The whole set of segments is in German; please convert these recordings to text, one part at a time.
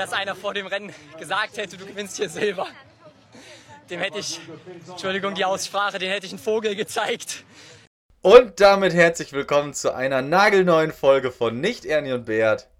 dass einer vor dem Rennen gesagt hätte, du gewinnst hier Silber. Dem hätte ich, Entschuldigung die Aussprache, den hätte ich einen Vogel gezeigt. Und damit herzlich willkommen zu einer nagelneuen Folge von Nicht Ernie und Beat.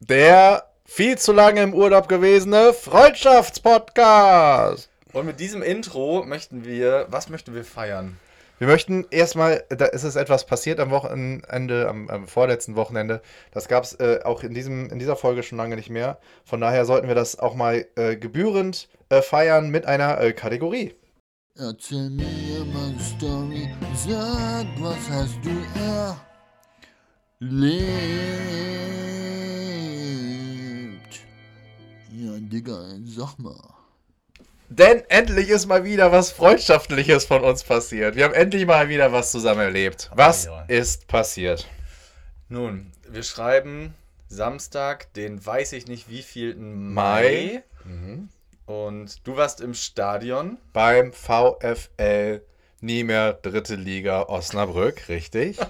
Der viel zu lange im Urlaub gewesene Freundschaftspodcast. Und mit diesem Intro möchten wir, was möchten wir feiern? Wir möchten erstmal, da ist es etwas passiert am Wochenende, am, am vorletzten Wochenende. Das gab es äh, auch in, diesem, in dieser Folge schon lange nicht mehr. Von daher sollten wir das auch mal äh, gebührend äh, feiern mit einer äh, Kategorie. Erzähl mir meine Story, sag, was hast du erlebt? Ja, Digga, sag mal. Denn endlich ist mal wieder was Freundschaftliches von uns passiert. Wir haben endlich mal wieder was zusammen erlebt. Was ja. ist passiert? Nun, wir schreiben Samstag, den weiß ich nicht wievielten Mai. Mai. Und du warst im Stadion. Beim VfL nie mehr dritte Liga Osnabrück, richtig?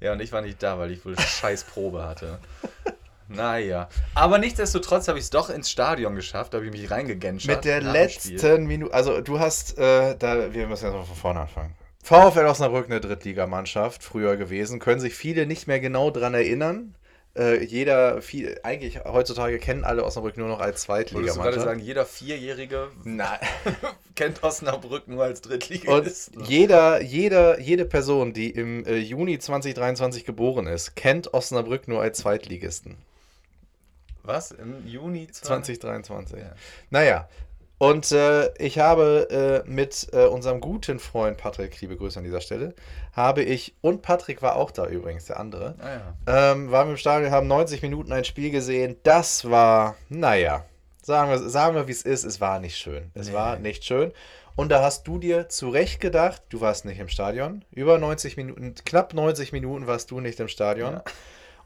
Ja, und ich war nicht da, weil ich wohl scheiß Probe hatte. Naja. Aber nichtsdestotrotz habe ich es doch ins Stadion geschafft. Da habe ich mich reingegenscht. Mit der letzten Minute, also du hast, äh, da, wir müssen jetzt mal von vorne anfangen. VfL Osnabrück eine Drittligamannschaft, früher gewesen, können sich viele nicht mehr genau dran erinnern. Äh, jeder, viel, eigentlich heutzutage kennen alle Osnabrück nur noch als Würdest du gerade Zweitligamannschaft. sagen, jeder Vierjährige Nein. kennt Osnabrück nur als Und Drittligist? jeder, jeder, jede Person, die im äh, Juni 2023 geboren ist, kennt Osnabrück nur als Zweitligisten. Was? Im Juni 20? 2023. Ja. Naja, und äh, ich habe äh, mit äh, unserem guten Freund Patrick, liebe Grüße an dieser Stelle, habe ich, und Patrick war auch da übrigens, der andere, Ah ja. ähm, waren wir im Stadion, haben 90 Minuten ein Spiel gesehen. Das war, naja, sagen wir, sagen wir wie es ist, es war nicht schön. Es Nee. war nicht schön. Und da hast du dir zu Recht gedacht, du warst nicht im Stadion. Über 90 Minuten, knapp 90 Minuten warst du nicht im Stadion. Ja.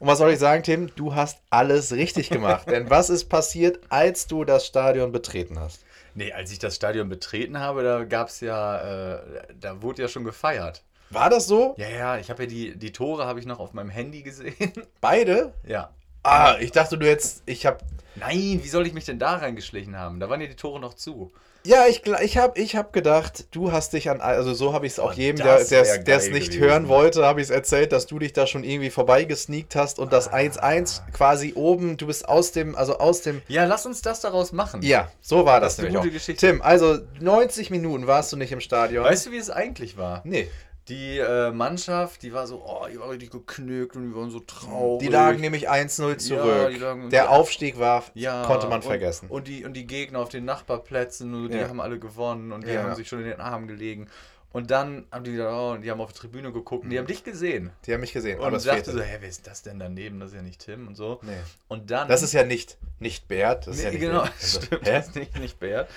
Und was soll ich sagen, Tim? Du hast alles richtig gemacht. Denn was ist passiert, als du das Stadion betreten hast? Nee, als ich das Stadion betreten habe, da gab es ja, äh, da wurde ja schon gefeiert. War das so? Ja, ja, ich habe ja die, die Tore habe ich noch auf meinem Handy gesehen. Beide? ja. Ah, ich dachte du jetzt, ich habe Nein, wie soll ich mich denn da reingeschlichen haben? Da waren ja die Tore noch zu. Ja, ich, ich habe ich hab gedacht, du hast dich an, also so habe ich es auch jedem, der es- nicht gewesen. hören wollte, habe ich es erzählt, dass du dich da schon irgendwie vorbeigesneakt hast und das 1-1 quasi oben, du bist aus dem, also aus dem, Ja, lass uns das daraus machen. ja, so war Das das, ist eine nämlich gute auch. Geschichte. Tim, also 90 Minuten warst du nicht im Stadion. Weißt du, wie es eigentlich war? Nee, Die äh, Mannschaft, die war so, oh, die war richtig geknickt und die waren so traurig. die lagen nämlich 1-0 zurück. lagen- der ja. Aufstieg war, Ja, konnte man und, vergessen. Und die, und die Gegner auf den Nachbarplätzen, und die Ja. haben alle gewonnen und die Ja. haben sich schon in den Armen gelegen. Und dann haben die gesagt, oh, und die haben auf die Tribüne geguckt und die haben dich gesehen. die haben mich gesehen, Und es dachte so, hä, wer ist das denn daneben? Das ist ja nicht Tim und so. Nee. Und dann. Das ist ja nicht, nicht Bert, das ist ja Nee, nicht genau, also, stimmt. hä? Das ist nicht, nicht Bär.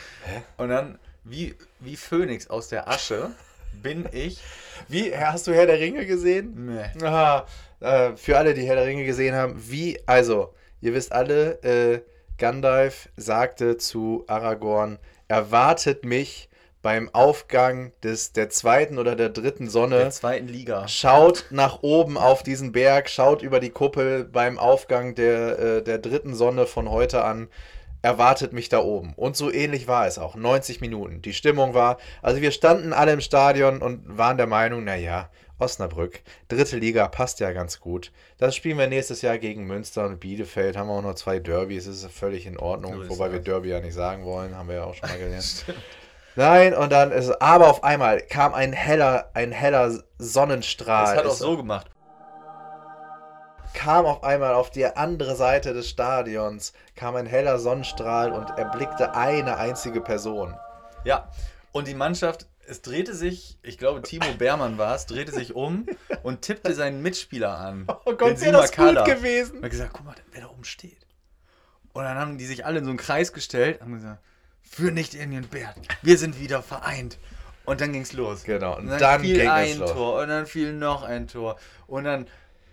Und dann, wie, wie Phönix aus der Asche, bin ich. Wie, hast du Herr der Ringe gesehen? Meh. Aha, äh, für alle, die Herr der Ringe gesehen haben, wie, also, ihr wisst alle, äh, Gandalf sagte zu Aragorn, erwartet mich beim Aufgang des, der zweiten oder der dritten Sonne. Der zweiten Liga. Schaut nach oben auf diesen Berg, schaut über die Kuppel beim Aufgang der, äh, der dritten Sonne von heute an. Erwartet mich da oben. Und so ähnlich war es auch. 90 Minuten. Die Stimmung war, also wir standen alle im Stadion und waren der Meinung, naja, Osnabrück, dritte Liga passt ja ganz gut. Das spielen wir nächstes Jahr gegen Münster und Bielefeld. Haben wir auch noch zwei Derbys, ist völlig in Ordnung. Wobei wir. Derby ja nicht sagen wollen, haben wir ja auch schon mal gelernt. Nein, und dann ist, aber auf einmal kam ein heller, ein heller Sonnenstrahl. Das hat auch so gemacht. Kam auf einmal auf die andere Seite des Stadions, kam ein heller Sonnenstrahl und erblickte eine einzige Person. Ja. Und die Mannschaft, es drehte sich, ich glaube, Timo Beermann war es, drehte sich um und tippte seinen Mitspieler an. Oh Gott, wäre das Simakala. gut gewesen. Und hat gesagt, guck mal, wer da oben steht. Und dann haben die sich alle in so einen Kreis gestellt und haben gesagt, für nicht Indien Bert, wir sind wieder vereint. Und dann ging's los. Genau, und Und dann, dann fiel ging es ein los. Tor und dann fiel noch ein Tor. Und dann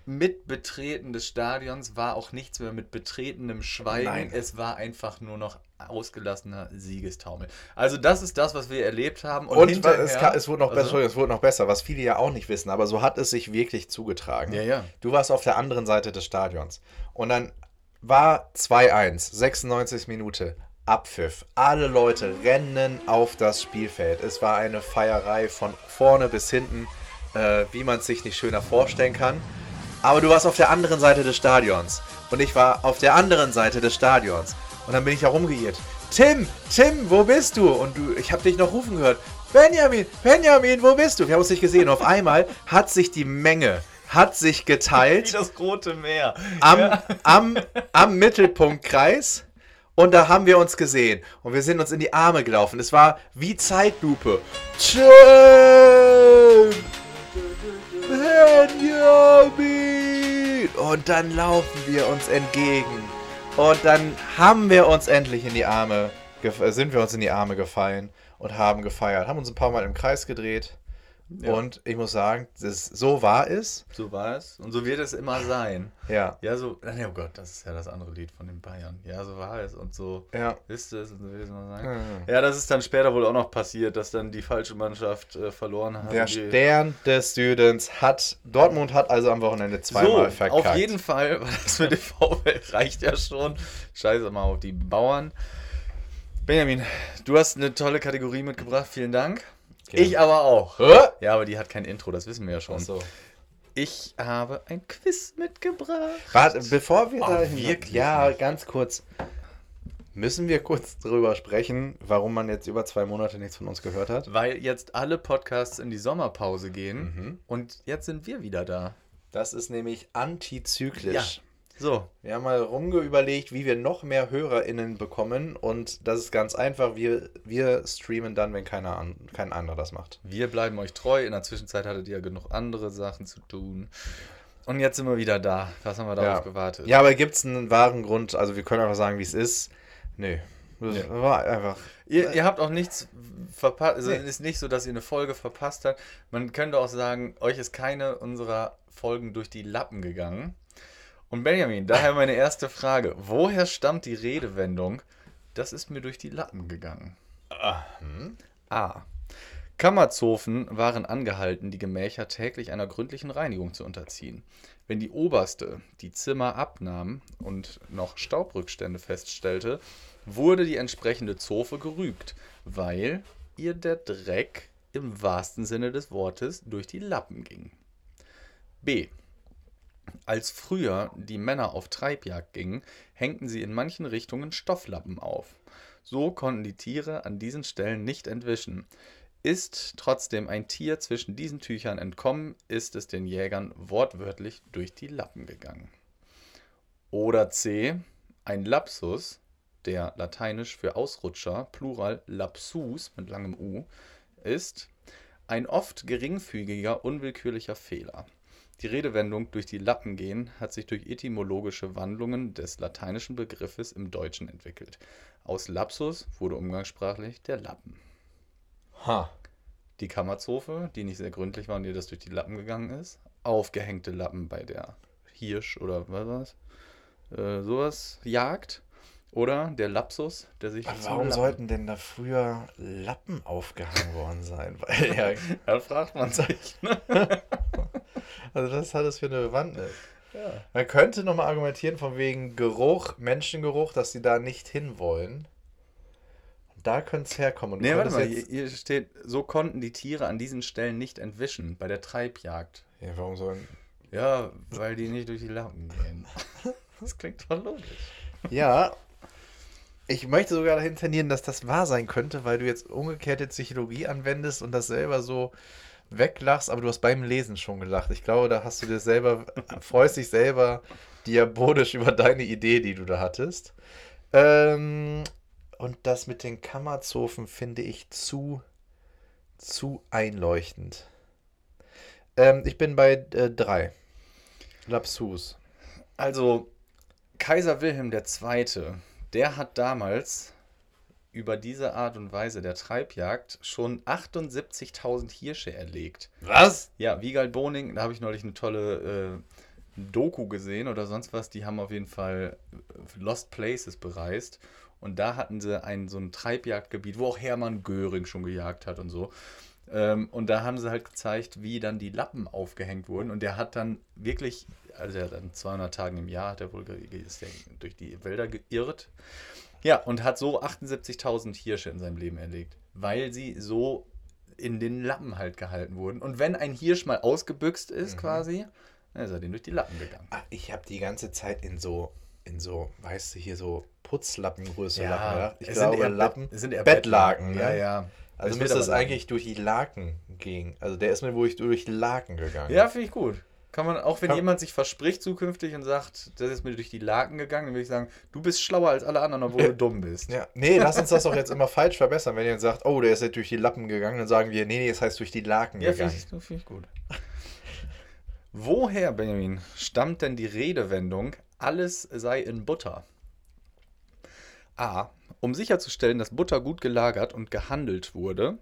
mit Betreten des Stadions war auch nichts mehr mit betretenem Schweigen. Nein. Es war einfach nur noch ausgelassener Siegestaumel. Also das ist das, was wir erlebt haben. Und, hinterher- es, ka- es, wurde noch besser, Also- Entschuldigung, es wurde noch besser, was viele ja auch nicht wissen, aber so hat es sich wirklich zugetragen. Ja, ja. Du warst auf der anderen Seite des Stadions. Und dann war 2-1, 96 Minute. Abpfiff. Alle Leute rennen auf das Spielfeld. Es war eine Feierei von vorne bis hinten, äh, wie man es sich nicht schöner vorstellen kann. Aber du warst auf der anderen Seite des Stadions. Und ich war auf der anderen Seite des Stadions. Und dann bin ich herumgeirrt. Tim, Tim, wo bist du? Und du, ich habe dich noch rufen gehört. Benjamin, Benjamin, wo bist du? Wir haben uns nicht gesehen. Und auf einmal hat sich die Menge, hat sich geteilt das Rote Meer. am, am, am Mittelpunktkreis. Und da haben wir uns gesehen. Und wir sind uns in die Arme gelaufen. Es war wie Zeitlupe. Tim! Benjamin! Und dann laufen wir uns entgegen. Und dann haben wir uns endlich in die Arme, äh, sind wir uns in die Arme gefallen und haben gefeiert. Haben uns ein paar Mal im Kreis gedreht. Und ich muss sagen, das, so war es. So war es. Und so wird es immer sein. Ja. Ja, so. Oh Gott, das ist ja das andere Lied von den Bayern. Ja, so war es. Und so Ja. ist es. Und so wird es immer sein. Mhm. Ja, das ist dann später wohl auch noch passiert, dass dann die falsche Mannschaft äh, verloren hat. Der Stern des Südens hat, Dortmund hat also am Wochenende zweimal so, verkackt. auf jeden Fall, weil das mit dem VfL reicht ja schon. Scheiße mal auf die Bauern. Benjamin, du hast eine tolle Kategorie mitgebracht, vielen Dank. Gerne. Ich aber auch. Hä? Ja, aber die hat kein Intro, das wissen wir ja schon. Ach so. Ich habe ein Quiz mitgebracht. Warte, bevor wir Oh, da hin- wirklich Ja, nicht. ganz kurz. Müssen wir kurz drüber sprechen, warum man jetzt über zwei Monate nichts von uns gehört hat? Weil jetzt alle Podcasts in die Sommerpause gehen Mhm. und jetzt sind wir wieder da. Das ist nämlich antizyklisch. So, Wir haben mal rumgeüberlegt, wie wir noch mehr HörerInnen bekommen und das ist ganz einfach. Wir, wir streamen dann, wenn keiner an, kein anderer das macht. wir bleiben euch treu. In der Zwischenzeit hattet ihr ja genug andere Sachen zu tun. Und jetzt sind wir wieder da. Was haben wir darauf Ja. gewartet? Ja, aber gibt es einen wahren Grund? Also wir können einfach sagen, wie es ist. Nö. Das Nee. war einfach. Ihr, ihr habt auch nichts verpasst. Also Nee. es ist nicht so, dass ihr eine Folge verpasst habt. Man könnte auch sagen, euch ist keine unserer Folgen durch die Lappen gegangen. Und Benjamin, daher meine erste Frage. Woher stammt die Redewendung, das ist mir durch die Lappen gegangen? A. Kammerzofen waren angehalten, die Gemächer täglich einer gründlichen Reinigung zu unterziehen. Wenn die oberste die Zimmer abnahm und noch Staubrückstände feststellte, wurde die entsprechende Zofe gerügt, weil ihr der Dreck im wahrsten Sinne des Wortes durch die Lappen ging. B. Als früher die Männer auf Treibjagd gingen, hängten sie in manchen Richtungen Stofflappen auf. So konnten die Tiere an diesen Stellen nicht entwischen. Ist trotzdem ein Tier zwischen diesen Tüchern entkommen, ist es den Jägern wortwörtlich durch die Lappen gegangen. Oder C. Ein Lapsus, der lateinisch für Ausrutscher, Plural Lapsus mit langem U, ist ein oft geringfügiger, unwillkürlicher Fehler. Die Redewendung durch die Lappen gehen hat sich durch etymologische Wandlungen des lateinischen Begriffes im Deutschen entwickelt. Aus Lapsus wurde umgangssprachlich der Lappen. Ha. Die Kammerzofe, die nicht sehr gründlich war und ihr das durch die Lappen gegangen ist. Aufgehängte Lappen bei der Hirsch oder was war's? Äh, sowas Jagd. Oder der Lapsus, der sich. Aber warum sollten denn da früher Lappen aufgehangen worden sein? Weil ja, Da fragt man sich. Ne? also das hat es für eine Bewandtnis. Man könnte nochmal argumentieren von wegen Geruch, Menschengeruch, dass sie da nicht hinwollen. Und da könnte es herkommen. Und Nee, warte mal, hier, hier steht, so konnten die Tiere an diesen Stellen nicht entwischen bei der Treibjagd. ja, warum sollen... Ja, weil die nicht durch die Lappen gehen. Das klingt voll logisch. Ja, ich möchte sogar dahin tendieren, dass das wahr sein könnte, weil du jetzt umgekehrte Psychologie anwendest und das selber so weglachst, aber du hast beim Lesen schon gelacht. Ich glaube, da hast du dir selber, freust dich selber diabolisch über deine Idee, die du da hattest. Ähm, und das mit den Kammerzofen finde ich zu, zu einleuchtend. Ähm, ich bin bei äh, drei. Lapsus. Also, Kaiser Wilhelm II., der hat damals über diese Art und Weise der Treibjagd schon 78.000 Hirsche erlegt. Was? Ja, Wiegald Boning, da habe ich neulich eine tolle äh, Doku gesehen oder sonst was. Die haben auf jeden Fall äh, Lost Places bereist. Und da hatten sie ein so ein Treibjagdgebiet, wo auch Hermann Göring schon gejagt hat und so. Ähm, und da haben sie halt gezeigt, wie dann die Lappen aufgehängt wurden. Und der hat dann wirklich also er hat an 200 Tagen im Jahr, hat er wohl ist er durch die Wälder geirrt. Ja, und hat so 78.000 Hirsche in seinem Leben erlegt, weil sie so in den Lappen halt gehalten wurden. Und wenn ein Hirsch mal ausgebüxt ist, quasi, dann ist er den durch die Lappen gegangen. Ah, ich habe die ganze Zeit in so, in so, weißt du, hier so Putzlappengröße Lappen gedacht. Ich es glaube, sind eher, Lappen. es sind eher Bettlaken, Ja, ne? ja. Also Es müsste es eigentlich durch die Laken gehen. Also der ist mir wohl durch die Laken gegangen. Ja, finde ich gut. Kann man, auch wenn Kann- jemand sich verspricht zukünftig und sagt, das ist mir durch die Laken gegangen, dann würde ich sagen, du bist schlauer als alle anderen, obwohl du dumm bist. Ja, nee, lass uns das doch jetzt immer falsch verbessern. Wenn jemand sagt, oh, der ist jetzt durch die Lappen gegangen, dann sagen wir, nee, nee, das heißt durch die Laken Ja, finde gegangen. ich, find ich gut. Woher, Benjamin, stammt denn die Redewendung, alles sei in Butter? A. Um sicherzustellen, dass Butter gut gelagert und gehandelt wurde,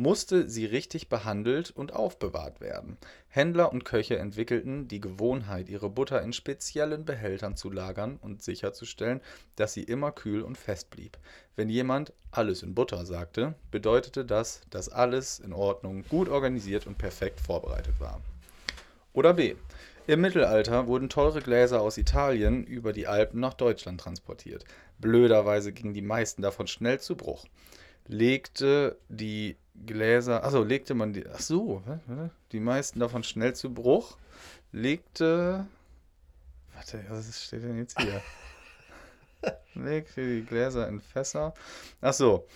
musste sie richtig behandelt und aufbewahrt werden. Händler und Köche entwickelten die Gewohnheit, ihre Butter in speziellen Behältern zu lagern und sicherzustellen, dass sie immer kühl und fest blieb. Wenn jemand alles in Butter sagte, bedeutete das, dass alles in Ordnung, gut organisiert und perfekt vorbereitet war. Oder B. Im Mittelalter wurden teure Gläser aus Italien über die Alpen nach Deutschland transportiert. Blöderweise gingen die meisten davon schnell zu Bruch. Legte die Gläser, achso, legte man die, ach so, die meisten davon schnell zu Bruch, legte, warte, was steht denn jetzt hier? legte die Gläser in Fässer, ach so,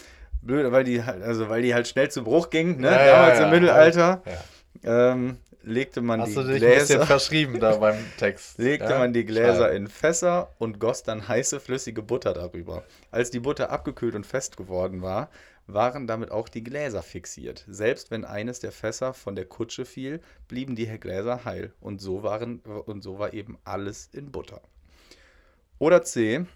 blöd, weil die halt, also weil die halt schnell zu Bruch gingen, ne, Ja, damals ja, im Mittelalter. Ja. Ähm, legte man Hast die du dich ein bisschen Gläser, verschrieben da beim Text? legte man die Gläser Schreiben. in Fässer und goss dann heiße flüssige Butter darüber. Als die Butter abgekühlt und fest geworden war, waren damit auch die Gläser fixiert. Selbst wenn eines der Fässer von der Kutsche fiel, blieben die Gläser heil und so waren und so war eben alles in Butter. Oder C.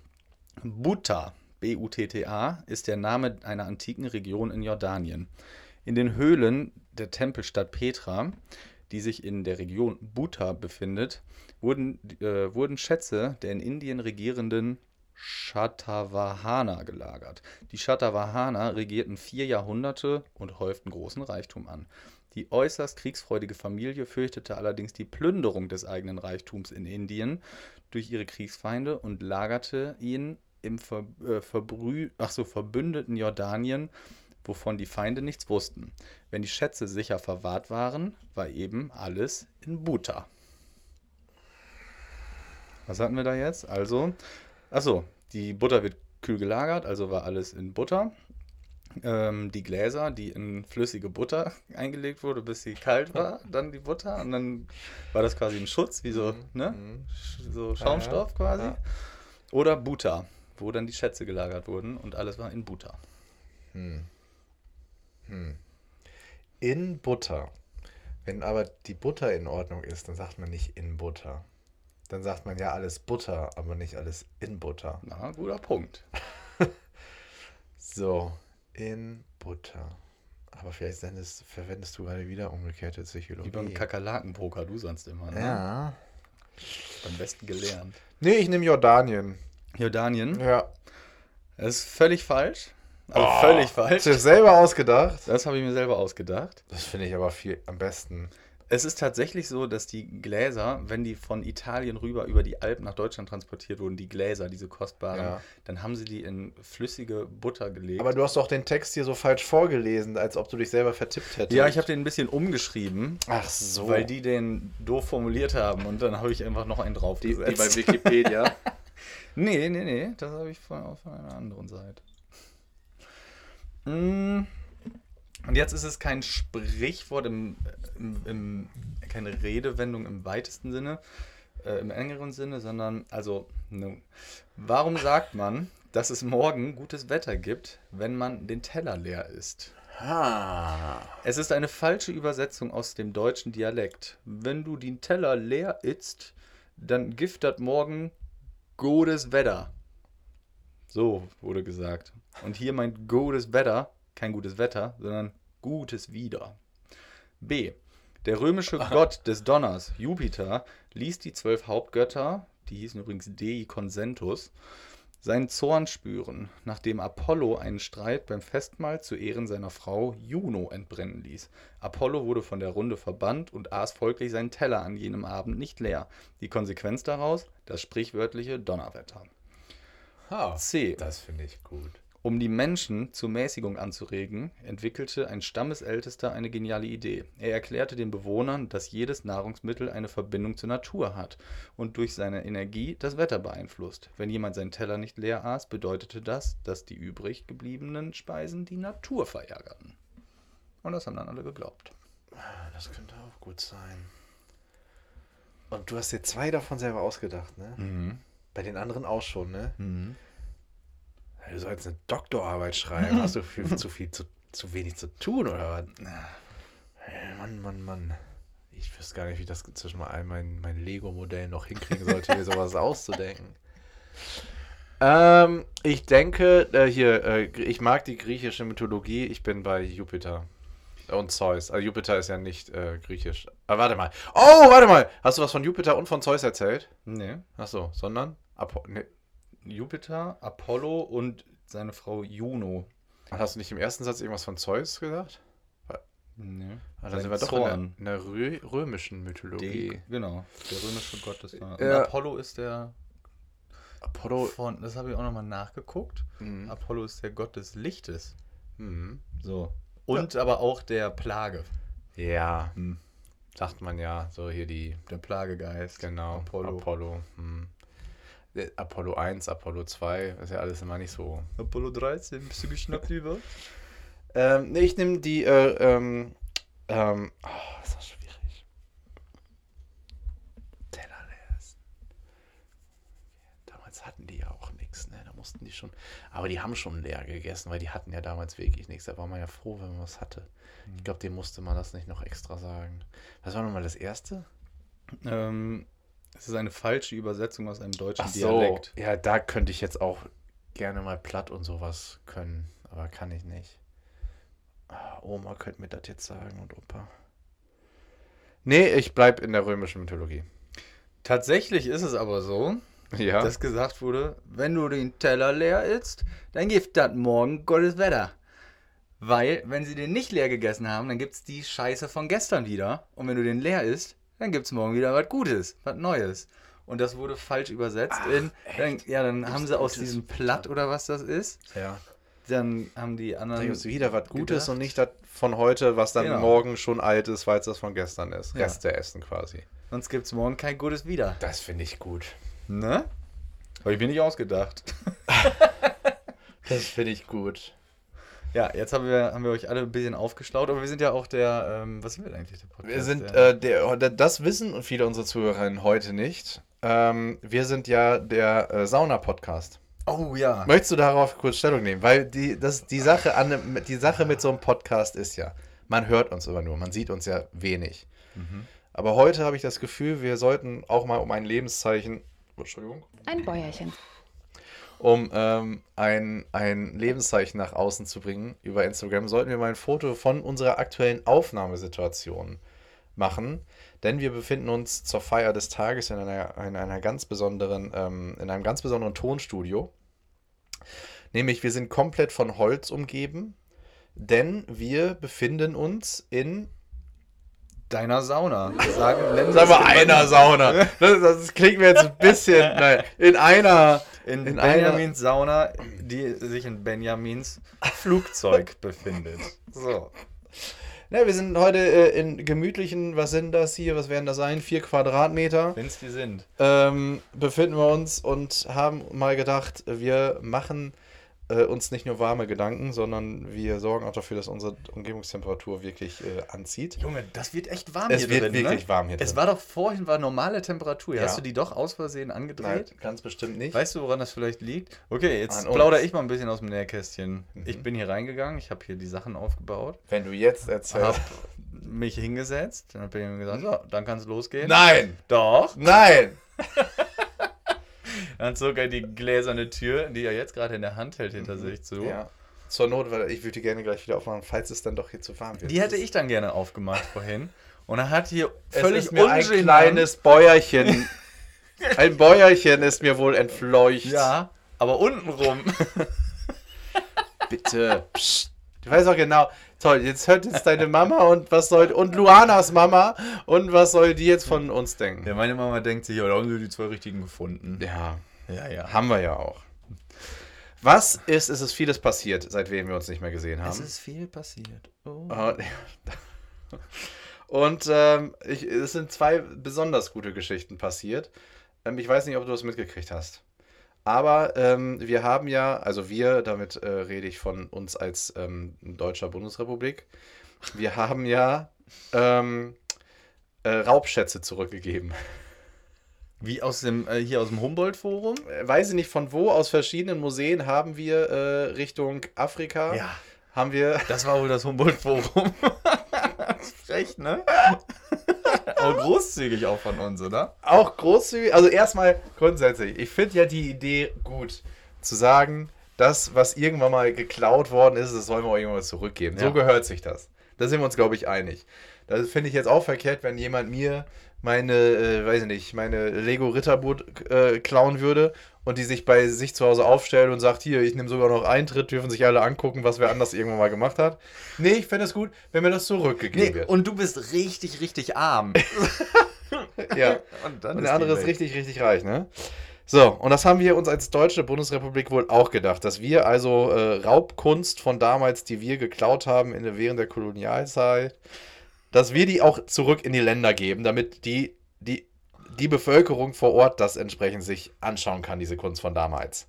Buta, B-U-T-T-A, ist der Name einer antiken Region in Jordanien. In den Höhlen der Tempelstadt Petra, die sich in der Region Buta befindet, wurden, äh, wurden Schätze der in Indien regierenden Shatavahana gelagert. Die Shatavahana regierten vier Jahrhunderte und häuften großen Reichtum an. Die äußerst kriegsfreudige Familie fürchtete allerdings die Plünderung des eigenen Reichtums in Indien durch ihre Kriegsfeinde und lagerte ihn im Ver, äh, verbrü so, verbündeten Jordanien, wovon die Feinde nichts wussten. Wenn die Schätze sicher verwahrt waren, war eben alles in Buta. Was hatten wir da jetzt? Also, achso, die Butter wird kühl gelagert, also war alles in Butter. Ähm, die Gläser, die in flüssige Butter eingelegt wurde, bis sie kalt war, dann die Butter und dann war das quasi ein Schutz, wie so, ne? Sch- So Schaumstoff quasi. ja. Oder Buta, wo dann die Schätze gelagert wurden und alles war in Buta. In Butter. Wenn aber die Butter in Ordnung ist, dann sagt man nicht in Butter. Dann sagt man ja alles Butter, aber nicht alles in Butter. Na, guter Punkt. So, in Butter. Aber vielleicht sendest, verwendest du gerade wieder umgekehrte Psychologie. Wie beim Kakerlakenpoker, du sonst immer, ne? Ja. Beim besten gelernt. Nee, ich nehme Jordanien. Jordanien, Ja. das ist völlig falsch. Also Oh, völlig falsch. Hast du das selber ausgedacht? Das habe ich mir selber ausgedacht. Das finde ich aber viel am besten. Es ist tatsächlich so, dass die Gläser, wenn die von Italien rüber über die Alpen nach Deutschland transportiert wurden, die Gläser, diese kostbaren, Ja. dann haben sie die in flüssige Butter gelegt. Aber du hast doch den Text hier so falsch vorgelesen, als ob du dich selber vertippt hättest. ja, ich habe den ein bisschen umgeschrieben, Ach so. weil die den doof formuliert haben und dann habe ich einfach noch einen die, draufgesetzt. die bei Wikipedia. Nee, nee, nee, das habe ich von, von einer anderen Seite. Mm, Und jetzt ist es kein Sprichwort im, im, im keine Redewendung im weitesten Sinne, äh, im engeren Sinne, sondern also, nun, warum sagt man, dass es morgen gutes Wetter gibt, wenn man den Teller leer isst? ah. Es ist eine falsche Übersetzung aus dem deutschen Dialekt. Wenn du den Teller leer isst, dann das morgen gutes Wetter. So wurde gesagt. Und hier meint gutes Wetter kein gutes Wetter, sondern gutes Wieder. B. Der römische Gott des Donners, Jupiter, ließ die zwölf Hauptgötter, die hießen übrigens Dei Consentus, seinen Zorn spüren, nachdem Apollo einen Streit beim Festmahl zu Ehren seiner Frau Juno entbrennen ließ. Apollo wurde von der Runde verbannt und aß folglich seinen Teller an jenem Abend nicht leer. Die Konsequenz daraus? Das sprichwörtliche Donnerwetter. Ha, C. das finde ich gut. Um die Menschen zur Mäßigung anzuregen, entwickelte ein Stammesältester eine geniale Idee. Er erklärte den Bewohnern, dass jedes Nahrungsmittel eine Verbindung zur Natur hat und durch seine Energie das Wetter beeinflusst. Wenn jemand seinen Teller nicht leer aß, bedeutete das, dass die übrig gebliebenen Speisen die Natur verärgerten. Und das haben dann alle geglaubt. Das könnte auch gut sein. Und du hast dir zwei davon selber ausgedacht, ne? Mhm. Bei den anderen auch schon, ne? Du sollst eine Doktorarbeit schreiben. Hast du viel, zu viel zu, zu wenig zu tun oder was? Mann, Mann, Mann. Ich wüsste gar nicht, wie ich das zwischen all meinen, meinen Lego-Modellen noch hinkriegen sollte, mir sowas auszudenken. Ähm, ich denke, äh, hier, äh, ich mag die griechische Mythologie. Ich bin bei Jupiter und Zeus. Also Jupiter ist ja nicht äh, griechisch. Aber warte mal. Oh, warte mal. Hast du was von Jupiter und von Zeus erzählt? Nee. Ach so, sondern? Apo nee. Jupiter, Apollo und seine Frau Juno. Hast du nicht im ersten Satz irgendwas von Zeus gesagt? Nee. Ah, dann sind wir doch Zorn. in der, in der Rö römischen Mythologie. Die, genau, der römische Gott. Ja. Und Apollo ist der Apollo. von, das habe ich auch nochmal nachgeguckt. Mhm. Apollo ist der Gott des Lichtes. Mhm. So. Und aber auch der Plage. Ja, Hm. sagt man ja. So hier die, Der Plagegeist. genau, Apollo. Apollo. hm. Äh, Apollo 1, Apollo 2, ist ja alles immer nicht so. Apollo 13, bist du geschnappt über? Ähm, nee, ich nehme die, äh, ähm, ähm, oh, ist das schwierig. Teller leer essen. Damals hatten die ja auch nichts, ne? Da mussten die schon, aber die haben schon leer gegessen, weil die hatten ja damals wirklich nichts. Da war man ja froh, wenn man was hatte. Ich glaube, dem musste man das nicht noch extra sagen. Was war nochmal das erste? ähm, es ist eine falsche Übersetzung aus einem deutschen Ach so, Dialekt. ja, da könnte ich jetzt auch gerne mal platt und sowas können, aber kann ich nicht. Ah, Oma könnte mir das jetzt sagen und Opa. Nee, ich bleib in der römischen Mythologie. Tatsächlich ist es aber so, Ja. dass gesagt wurde, wenn du den Teller leer isst, dann gibt das morgen Gottes Wetter. Weil, wenn sie den nicht leer gegessen haben, dann gibt es die Scheiße von gestern wieder. Und wenn du den leer isst, dann gibt es morgen wieder was Gutes, was Neues. Und das wurde falsch übersetzt in. Dann, ja, dann haben sie aus Gutes diesem Platt oder was das ist, ja. dann haben die anderen. gibt es wieder was Gutes gedacht. und nicht das von heute, was dann Genau. morgen schon alt ist, weil es das von gestern ist. Ja. Reste essen quasi. Sonst gibt es morgen kein Gutes wieder. Das finde ich gut. Ne? Habe ich mir nicht ausgedacht. Das finde ich gut. Ja, jetzt haben wir, haben wir euch alle ein bisschen aufgeschlaut, aber wir sind ja auch der, ähm, was sind wir denn eigentlich, der Podcast? Wir sind, der, äh, der, das wissen viele unserer Zuhörerinnen heute nicht. Ähm, wir sind ja der äh, Sauna-Podcast. oh ja. Möchtest du darauf kurz Stellung nehmen? Weil die, das, die, Sache an, die Sache mit so einem Podcast ist ja, man hört uns immer nur, man sieht uns ja wenig. Aber heute habe ich das Gefühl, wir sollten auch mal um ein Lebenszeichen, Entschuldigung, Ein Bäuerchen. Um ähm, ein, ein Lebenszeichen nach außen zu bringen über Instagram, sollten wir mal ein Foto von unserer aktuellen Aufnahmesituation machen. Denn wir befinden uns zur Feier des Tages in einer, in einer ganz besonderen, ähm, in einem ganz besonderen Tonstudio. Nämlich, wir sind komplett von Holz umgeben, denn wir befinden uns in Deiner Sauna. Sagen, Sag wir mal, einer Sauna. Das, das klingt mir jetzt ein bisschen. Nein, in einer. In, in einer. Benjamins Sauna, die sich in Benjamins Flugzeug befindet. So. Ne, wir sind heute äh, in gemütlichen, was sind das hier, was werden das sein? Vier Quadratmeter. Wenn es die sind. Ähm, befinden wir uns und haben mal gedacht, wir machen äh, uns nicht nur warme Gedanken, sondern wir sorgen auch dafür, dass unsere Umgebungstemperatur wirklich äh, anzieht. Junge, das wird echt warm Es hier wird drin. wirklich ne? warm hier Es drin. war doch vorhin war normale Temperatur. Ja. Hast du die doch aus Versehen Nein, angedreht? ganz bestimmt nicht. Weißt du, woran das vielleicht liegt? Okay, jetzt An plaudere ich mal ein bisschen aus dem Nähkästchen. Mhm. Ich bin hier reingegangen, ich habe hier die Sachen aufgebaut, Wenn du jetzt erzählst. habe mich hingesetzt, dann habe ich mir gesagt, so, dann kann es losgehen. Nein! Doch. Nein! Dann zog er die gläserne Tür, die er jetzt gerade in der Hand hält, hinter sich zu. Mhm. Ja. Zur Not, weil ich würde die gerne gleich wieder aufmachen, falls es dann doch hier zu warm wird. Die hätte ich dann gerne aufgemacht vorhin. Und er hat hier Es völlig mir ein kleines Bäuerchen. ein Bäuerchen ist mir wohl entfleucht. Ja, Aber untenrum. Bitte. Psst. Du weißt auch genau. Toll, jetzt hört jetzt deine Mama und was soll. Und Luanas Mama. Und was soll die jetzt von uns denken? Ja, meine Mama denkt sich, ja, da haben sie die zwei richtigen gefunden. Ja, Ja, ja. haben wir ja auch. Was ist, es ist vieles passiert, seitdem wir uns nicht mehr gesehen haben. Es ist viel passiert. Oh. Und, und ähm, ich, es sind zwei besonders gute Geschichten passiert. Ähm, ich weiß nicht, ob du das mitgekriegt hast. Aber ähm, wir haben ja, also wir, damit äh, rede ich von uns als ähm, deutscher Bundesrepublik, wir haben ja ähm, äh, Raubschätze zurückgegeben. Wie aus dem, äh, hier aus dem Humboldt-Forum? Äh, Weiß ich nicht von wo, aus verschiedenen Museen haben wir äh, Richtung Afrika, haben wir Das war wohl das Humboldt-Forum. Frech, ne? Aber großzügig auch von uns, oder? auch großzügig, also erstmal grundsätzlich, ich finde ja die Idee gut, zu sagen, das, was irgendwann mal geklaut worden ist, das sollen wir auch irgendwann mal zurückgeben. So Ja. gehört sich das. Da sind wir uns, glaube ich, einig. Das finde ich jetzt auch verkehrt, wenn jemand mir meine, äh, weiß ich nicht, meine Lego Ritterboot äh, klauen würde und die sich bei sich zu Hause aufstellt und sagt, hier, ich nehme sogar noch Eintritt, dürfen sich alle angucken, was wer anders irgendwann mal gemacht hat. Nee, ich fände es gut, wenn mir das zurückgegeben Nee, wird. und du bist richtig, richtig arm. ja. Und dann Und der andere ist richtig, richtig reich, ne? So, und das haben wir uns als deutsche Bundesrepublik wohl auch gedacht, dass wir also äh, Raubkunst von damals, die wir geklaut haben in, während der Kolonialzeit, dass wir die auch zurück in die Länder geben, damit die, die, die Bevölkerung vor Ort das entsprechend sich anschauen kann, diese Kunst von damals.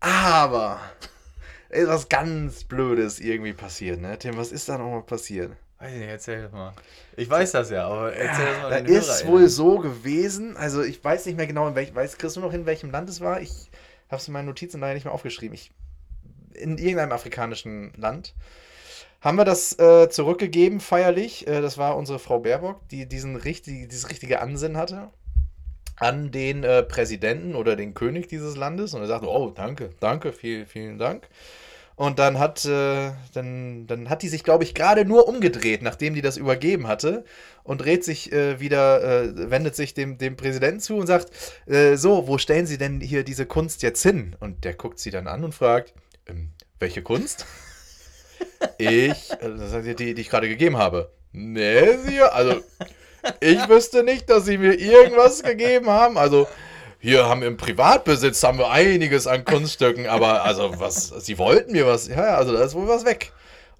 Aber ist was ganz Blödes irgendwie passiert, ne? Tim, was ist da nochmal passiert? Weiß ich nicht, erzähl das mal. Ich weiß das ja, aber erzähl das mal Da ist HörerInnen. wohl so gewesen, also ich weiß nicht mehr genau, in welchem, weiß, du noch in welchem Land es war? Ich habe es in meinen Notizen leider nicht mehr aufgeschrieben. Ich, in irgendeinem afrikanischen Land haben wir das äh, zurückgegeben, feierlich. Äh, das war unsere Frau Baerbock, die diesen richtig, dieses richtige Ansinnen hatte an den äh, Präsidenten oder den König dieses Landes und er sagte, oh, danke, danke, vielen, vielen Dank. Und dann hat, äh, dann, dann hat die sich, glaube ich, gerade nur umgedreht, nachdem die das übergeben hatte und dreht sich äh, wieder, äh, wendet sich dem, dem Präsidenten zu und sagt, äh, so, wo stellen Sie denn hier diese Kunst jetzt hin? Und der guckt sie dann an und fragt, ähm, welche Kunst? Ich, äh, das heißt, die, die ich gerade gegeben habe. Nee, sie, also, ich wüsste nicht, dass sie mir irgendwas gegeben haben. Also, hier haben wir im Privatbesitz haben wir einiges an Kunststücken, aber also was, sie wollten mir was, ja, ja, also da ist wohl was weg.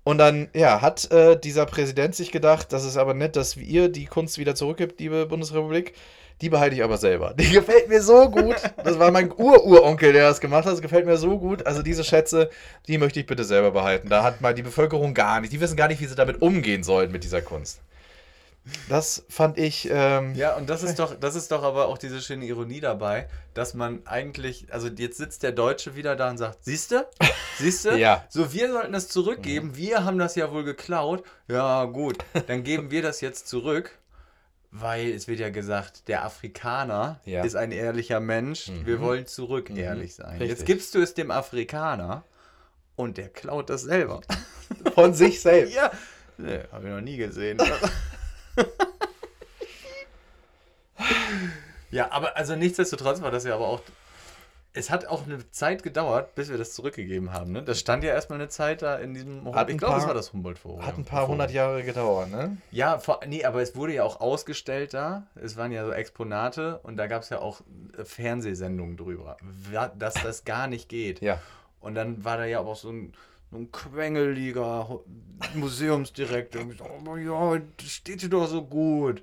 Und dann, ja, hat äh, dieser Präsident sich gedacht, das ist aber nett, dass ihr die Kunst wieder zurückgibt, liebe Bundesrepublik. Die behalte ich aber selber. Die gefällt mir so gut. Das war mein Ur-Uronkel, der das gemacht hat. Das gefällt mir so gut. Also diese Schätze, die möchte ich bitte selber behalten. Da hat mal die Bevölkerung gar nicht. Die wissen gar nicht, wie sie damit umgehen sollen mit dieser Kunst. Das fand ich. Ähm, Ja, und das ist doch, das ist doch aber auch diese schöne Ironie dabei, dass man eigentlich, also jetzt sitzt der Deutsche wieder da und sagt, siehste, siehste, Ja. so wir sollten das zurückgeben, wir haben das ja wohl geklaut, ja gut, dann geben wir das jetzt zurück, weil es wird ja gesagt, der Afrikaner Ja. ist ein ehrlicher Mensch, wir wollen zurück ehrlich sein. Richtig. Jetzt gibst du es dem Afrikaner und der klaut das selber. Von sich selbst. ja, nee, habe ich noch nie gesehen. Ja, aber also nichtsdestotrotz war das ja aber auch. Es hat auch eine Zeit gedauert, bis wir das zurückgegeben haben. Ne? Das stand ja erstmal eine Zeit da in diesem. Hat ich glaube, es war das Humboldt-Forum. Hat ein paar hundert Jahre gedauert, ne? Ja, vor, nee, aber es wurde ja auch ausgestellt da. Es waren ja so Exponate und da gab es ja auch äh, Fernsehsendungen drüber, dass das gar nicht geht. Ja. Und dann war da ja auch so ein, so ein quengeliger Museumsdirektor. Gesagt, aber ja, das steht hier doch so gut.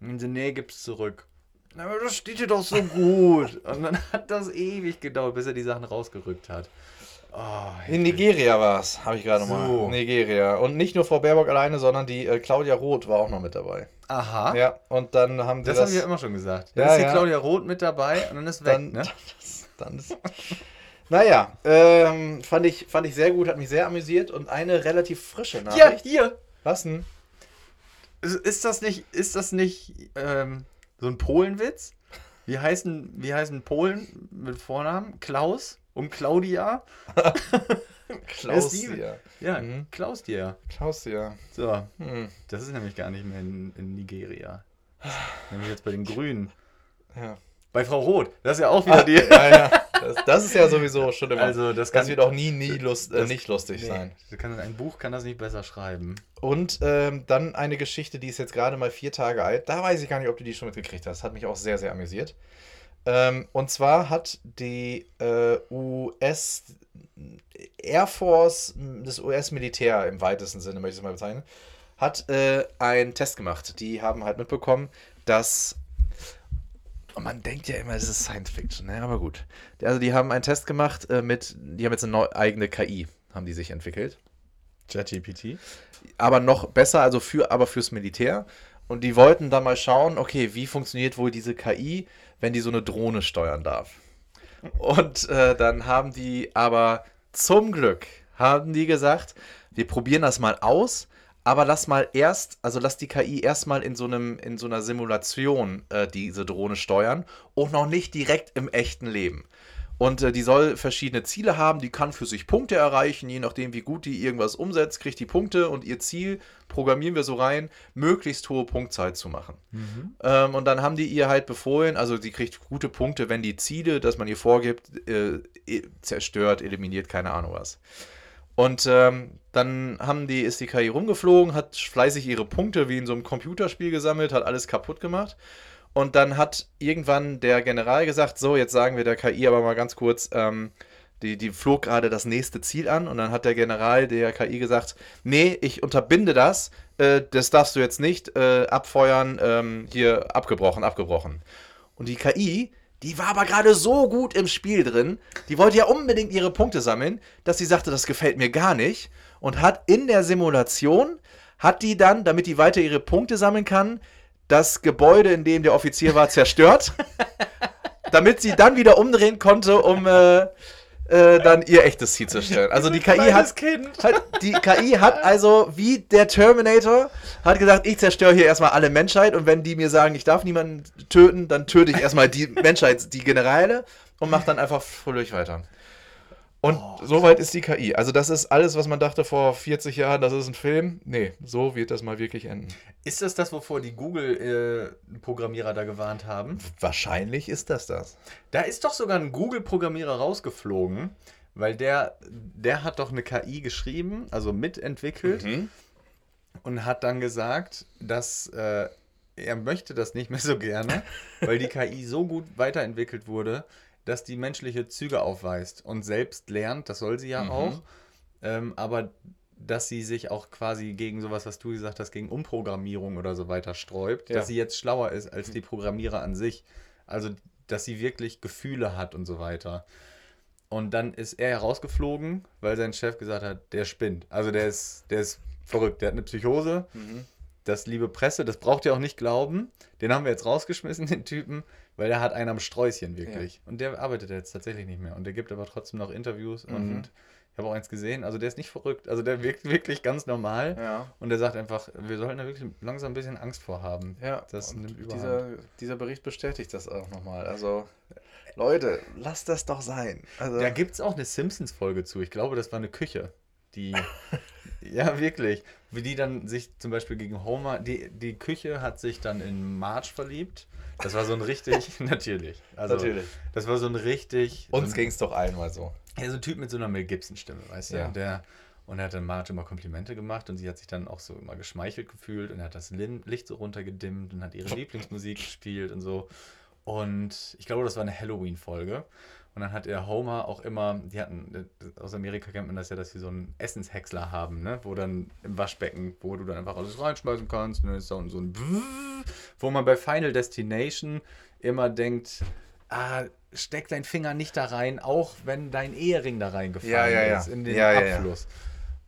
Und so, nee, gib's zurück. "Na, Aber das steht hier doch so gut. Und dann hat das ewig gedauert, bis er die Sachen rausgerückt hat. Oh, In Nigeria war es, habe ich gerade So. mal. Nigeria. Und nicht nur Frau Baerbock alleine, sondern die äh, Claudia Roth war auch noch mit dabei. Aha. Ja, und dann haben sie Das, das. habe ich ja immer schon gesagt. Dann Ja, ist die ja. Claudia Roth mit dabei und dann ist weg, dann, ne? dann ist, naja, ähm, fand, ich, fand ich sehr gut, hat mich sehr amüsiert und eine relativ frische Ja, Nachricht. hier. Was denn? Ist- Ist das nicht, ist das nicht ähm, so ein Polenwitz? Wie heißen, wie heißen Polen mit Vornamen? Klaus und Claudia? Klaus, die- ja. Mhm. Klaus dir. Klaus, ja. So, Hm. das ist nämlich gar nicht mehr in, in Nigeria. Nämlich jetzt bei den Grünen. ja. Bei Frau Roth. Das ist ja auch wieder die. Ja, ja. Das, das ist ja sowieso schon immer. Also, das kann- wird auch nie, nie lust, äh, das- nicht lustig Nee, sein. das kann, ein Buch kann das nicht besser schreiben. Und ähm, dann eine Geschichte, die ist jetzt gerade mal vier Tage alt. Da weiß ich gar nicht, ob du die schon mitgekriegt hast. Hat mich auch sehr, sehr amüsiert. Ähm, und zwar hat die äh, US Air Force, das US-Militär im weitesten Sinne, möchte ich es mal bezeichnen, hat äh, einen Test gemacht. Die haben halt mitbekommen, dass. Und man denkt ja immer, das ist Science Fiction, ne? aber gut. Also, die haben einen Test gemacht äh, mit. Die haben jetzt eine eigene KI, haben die sich entwickelt ChatGPT? aber noch besser, also für, aber fürs Militär. Und die wollten dann mal schauen, okay, wie funktioniert wohl diese KI, wenn die so eine Drohne steuern darf. Und äh, dann haben die aber zum Glück, haben die gesagt, wir probieren das mal aus, aber lass mal erst, also lass die KI erstmal in so einem, in so einer Simulation äh, diese Drohne steuern und noch nicht direkt im echten Leben. Und äh, die soll verschiedene Ziele haben, die kann für sich Punkte erreichen, je nachdem, wie gut die irgendwas umsetzt, kriegt die Punkte und ihr Ziel programmieren wir so rein, möglichst hohe Punktzahl zu machen. Ähm, und dann haben die ihr halt befohlen, also sie kriegt gute Punkte, wenn die Ziele, dass man ihr vorgibt, äh, e- zerstört, eliminiert, keine Ahnung was. Und ähm, dann haben die, ist die KI rumgeflogen, hat fleißig ihre Punkte wie in so einem Computerspiel gesammelt, hat alles kaputt gemacht. Und dann hat irgendwann der General gesagt, so, jetzt sagen wir der KI aber mal ganz kurz, ähm, die, die flog gerade das nächste Ziel an und dann hat der General der KI gesagt, nee, ich unterbinde das, äh, das darfst du jetzt nicht äh, abfeuern, ähm, hier abgebrochen, abgebrochen. Und die KI, die war aber gerade so gut im Spiel drin, die wollte ja unbedingt ihre Punkte sammeln, dass sie sagte, das gefällt mir gar nicht. Und hat in der Simulation, hat die dann, damit die weiter ihre Punkte sammeln kann, das Gebäude, in dem der Offizier war, zerstört, damit sie dann wieder umdrehen konnte, um äh, äh, dann ihr echtes Ziel stellen. Also die KI hat, hat die KI hat also wie der Terminator hat gesagt, ich zerstöre hier erstmal alle Menschheit und wenn die mir sagen, ich darf niemanden töten, dann töte ich erstmal die Menschheit, die Generäle und mache dann einfach fröhlich weiter. Und soweit ist die KI. Also das ist alles, was man dachte vor 40 Jahren, das ist ein Film. Nee, so wird das mal wirklich enden. Ist das das, wovor die Google-Programmierer da gewarnt haben? Wahrscheinlich ist das das. Da ist doch sogar ein Google-Programmierer rausgeflogen, weil der, der hat doch eine KI geschrieben, also mitentwickelt und hat dann gesagt, dass äh, er möchte das nicht mehr so gerne, weil die KI so gut weiterentwickelt wurde, dass die menschliche Züge aufweist und selbst lernt, das soll sie ja Mhm. auch, ähm, aber dass sie sich auch quasi gegen sowas, was du gesagt hast, gegen Umprogrammierung oder so weiter sträubt, Ja. dass sie jetzt schlauer ist als die Programmierer an sich. Also, dass sie wirklich Gefühle hat und so weiter. Und dann ist er herausgeflogen, weil sein Chef gesagt hat, der spinnt. Also der ist, der ist verrückt, der hat eine Psychose. Das liebe Presse, das braucht ihr auch nicht glauben. Den haben wir jetzt rausgeschmissen, den Typen, weil der hat einen am Sträußchen wirklich. Und der arbeitet jetzt tatsächlich nicht mehr. Und der gibt aber trotzdem noch Interviews und ich habe auch eins gesehen. Also der ist nicht verrückt. Also der wirkt wirklich ganz normal. Ja. Und der sagt einfach, wir sollten da wirklich langsam ein bisschen Angst vor haben. Ja, das dieser, dieser Bericht bestätigt das auch nochmal. Also, Leute, lasst das doch sein. Also, Da gibt es auch eine Simpsons-Folge zu. Ich glaube, das war eine Küche. Die. ja, wirklich. Wie die dann sich zum Beispiel gegen Homer. Die, die Küche hat sich dann in Marge verliebt. Das war so ein richtig. natürlich. Also, Natürlich. Das war so ein richtig. uns so ging es doch einmal so. ja, so ein Typ mit so einer Mel Gibson-Stimme, weißt du? Ja. Und der. Und er hat dann Marge immer Komplimente gemacht und sie hat sich dann auch so immer geschmeichelt gefühlt und er hat das Licht so runtergedimmt und hat ihre Lieblingsmusik gespielt und so. Und ich glaube, das war eine Halloween-Folge. Und dann hat er Homer auch immer, die hatten, aus Amerika kennt man das ja, dass sie so einen Essenshäcksler haben, ne? Wo dann im Waschbecken, wo du dann einfach alles reinschmeißen kannst, ne? Ist da so ein wo man bei Final Destination immer denkt, ah, steck deinen Finger nicht da rein, auch wenn dein Ehering da reingefallen Ja, ja, ja. ist in den. Abfluss.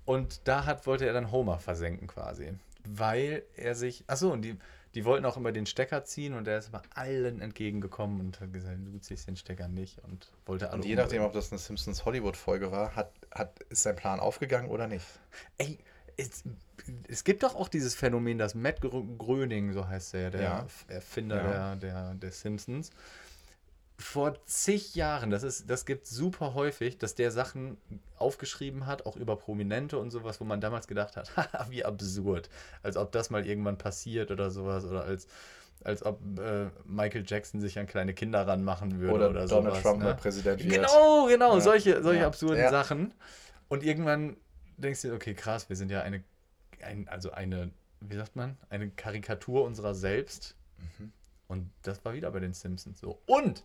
Und da hat, wollte er dann Homer versenken quasi. Weil er sich. Achso, und die, die wollten auch immer den Stecker ziehen und er ist aber allen entgegengekommen und hat gesagt, du ziehst den Stecker nicht und wollte alle Und je umbringen. nachdem, ob das eine Simpsons Hollywood-Folge war, hat, hat, ist sein Plan aufgegangen oder nicht. Ey, es, es gibt doch auch dieses Phänomen, dass Matt Gr- Gröning, so heißt er, der Ja. Erfinder Ja. Der, der, der Simpsons, vor zig Jahren, das, ist, das gibt super häufig, dass der Sachen aufgeschrieben hat, auch über Prominente und sowas, wo man damals gedacht hat, wie absurd. Als ob das mal irgendwann passiert oder sowas. Oder als Als ob äh, Michael Jackson sich an kleine Kinder ranmachen würde Oder, oder, Donald sowas, Trump ne? mal Präsident wird. Genau, genau, Ja. solche, solche Ja. absurden Ja. Sachen. Und irgendwann denkst du okay, krass, wir sind ja eine, ein, also eine, wie sagt man, eine Karikatur unserer selbst. Mhm. Und das war wieder bei den Simpsons so. Und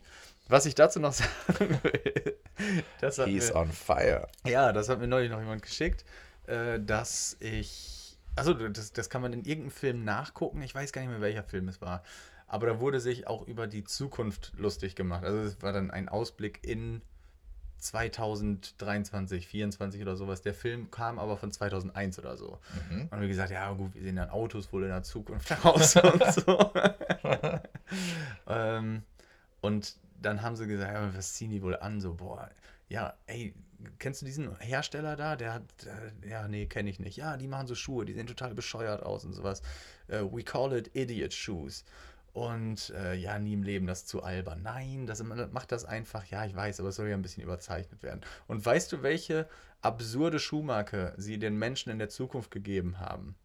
was ich dazu noch sagen will, das hat He's mir, on fire. ja, das hat mir neulich noch jemand geschickt, äh, dass ich, also das, das kann man in irgendeinem Film nachgucken. Ich weiß gar nicht mehr, welcher Film es war. Aber da wurde sich auch über die Zukunft lustig gemacht. Also es war dann ein Ausblick in 2023, 24 oder sowas. Der Film kam aber von 2001 oder so. Mhm. Und wir gesagt, ja gut, wir sehen dann Autos wohl in der Zukunft aus und so. ähm, und dann haben sie gesagt, ja, was ziehen die wohl an? So, boah, ja, ey, kennst du diesen Hersteller da? Der hat, äh, ja, nee, kenne ich nicht. Ja, die machen so Schuhe, die sehen total bescheuert aus und sowas. Äh, we call it Idiot Shoes. Und äh, ja, nie im Leben das zu albern. Nein, das macht das einfach. Ja, ich weiß, aber es soll ja ein bisschen überzeichnet werden. Und weißt du, welche absurde Schuhmarke sie den Menschen in der Zukunft gegeben haben?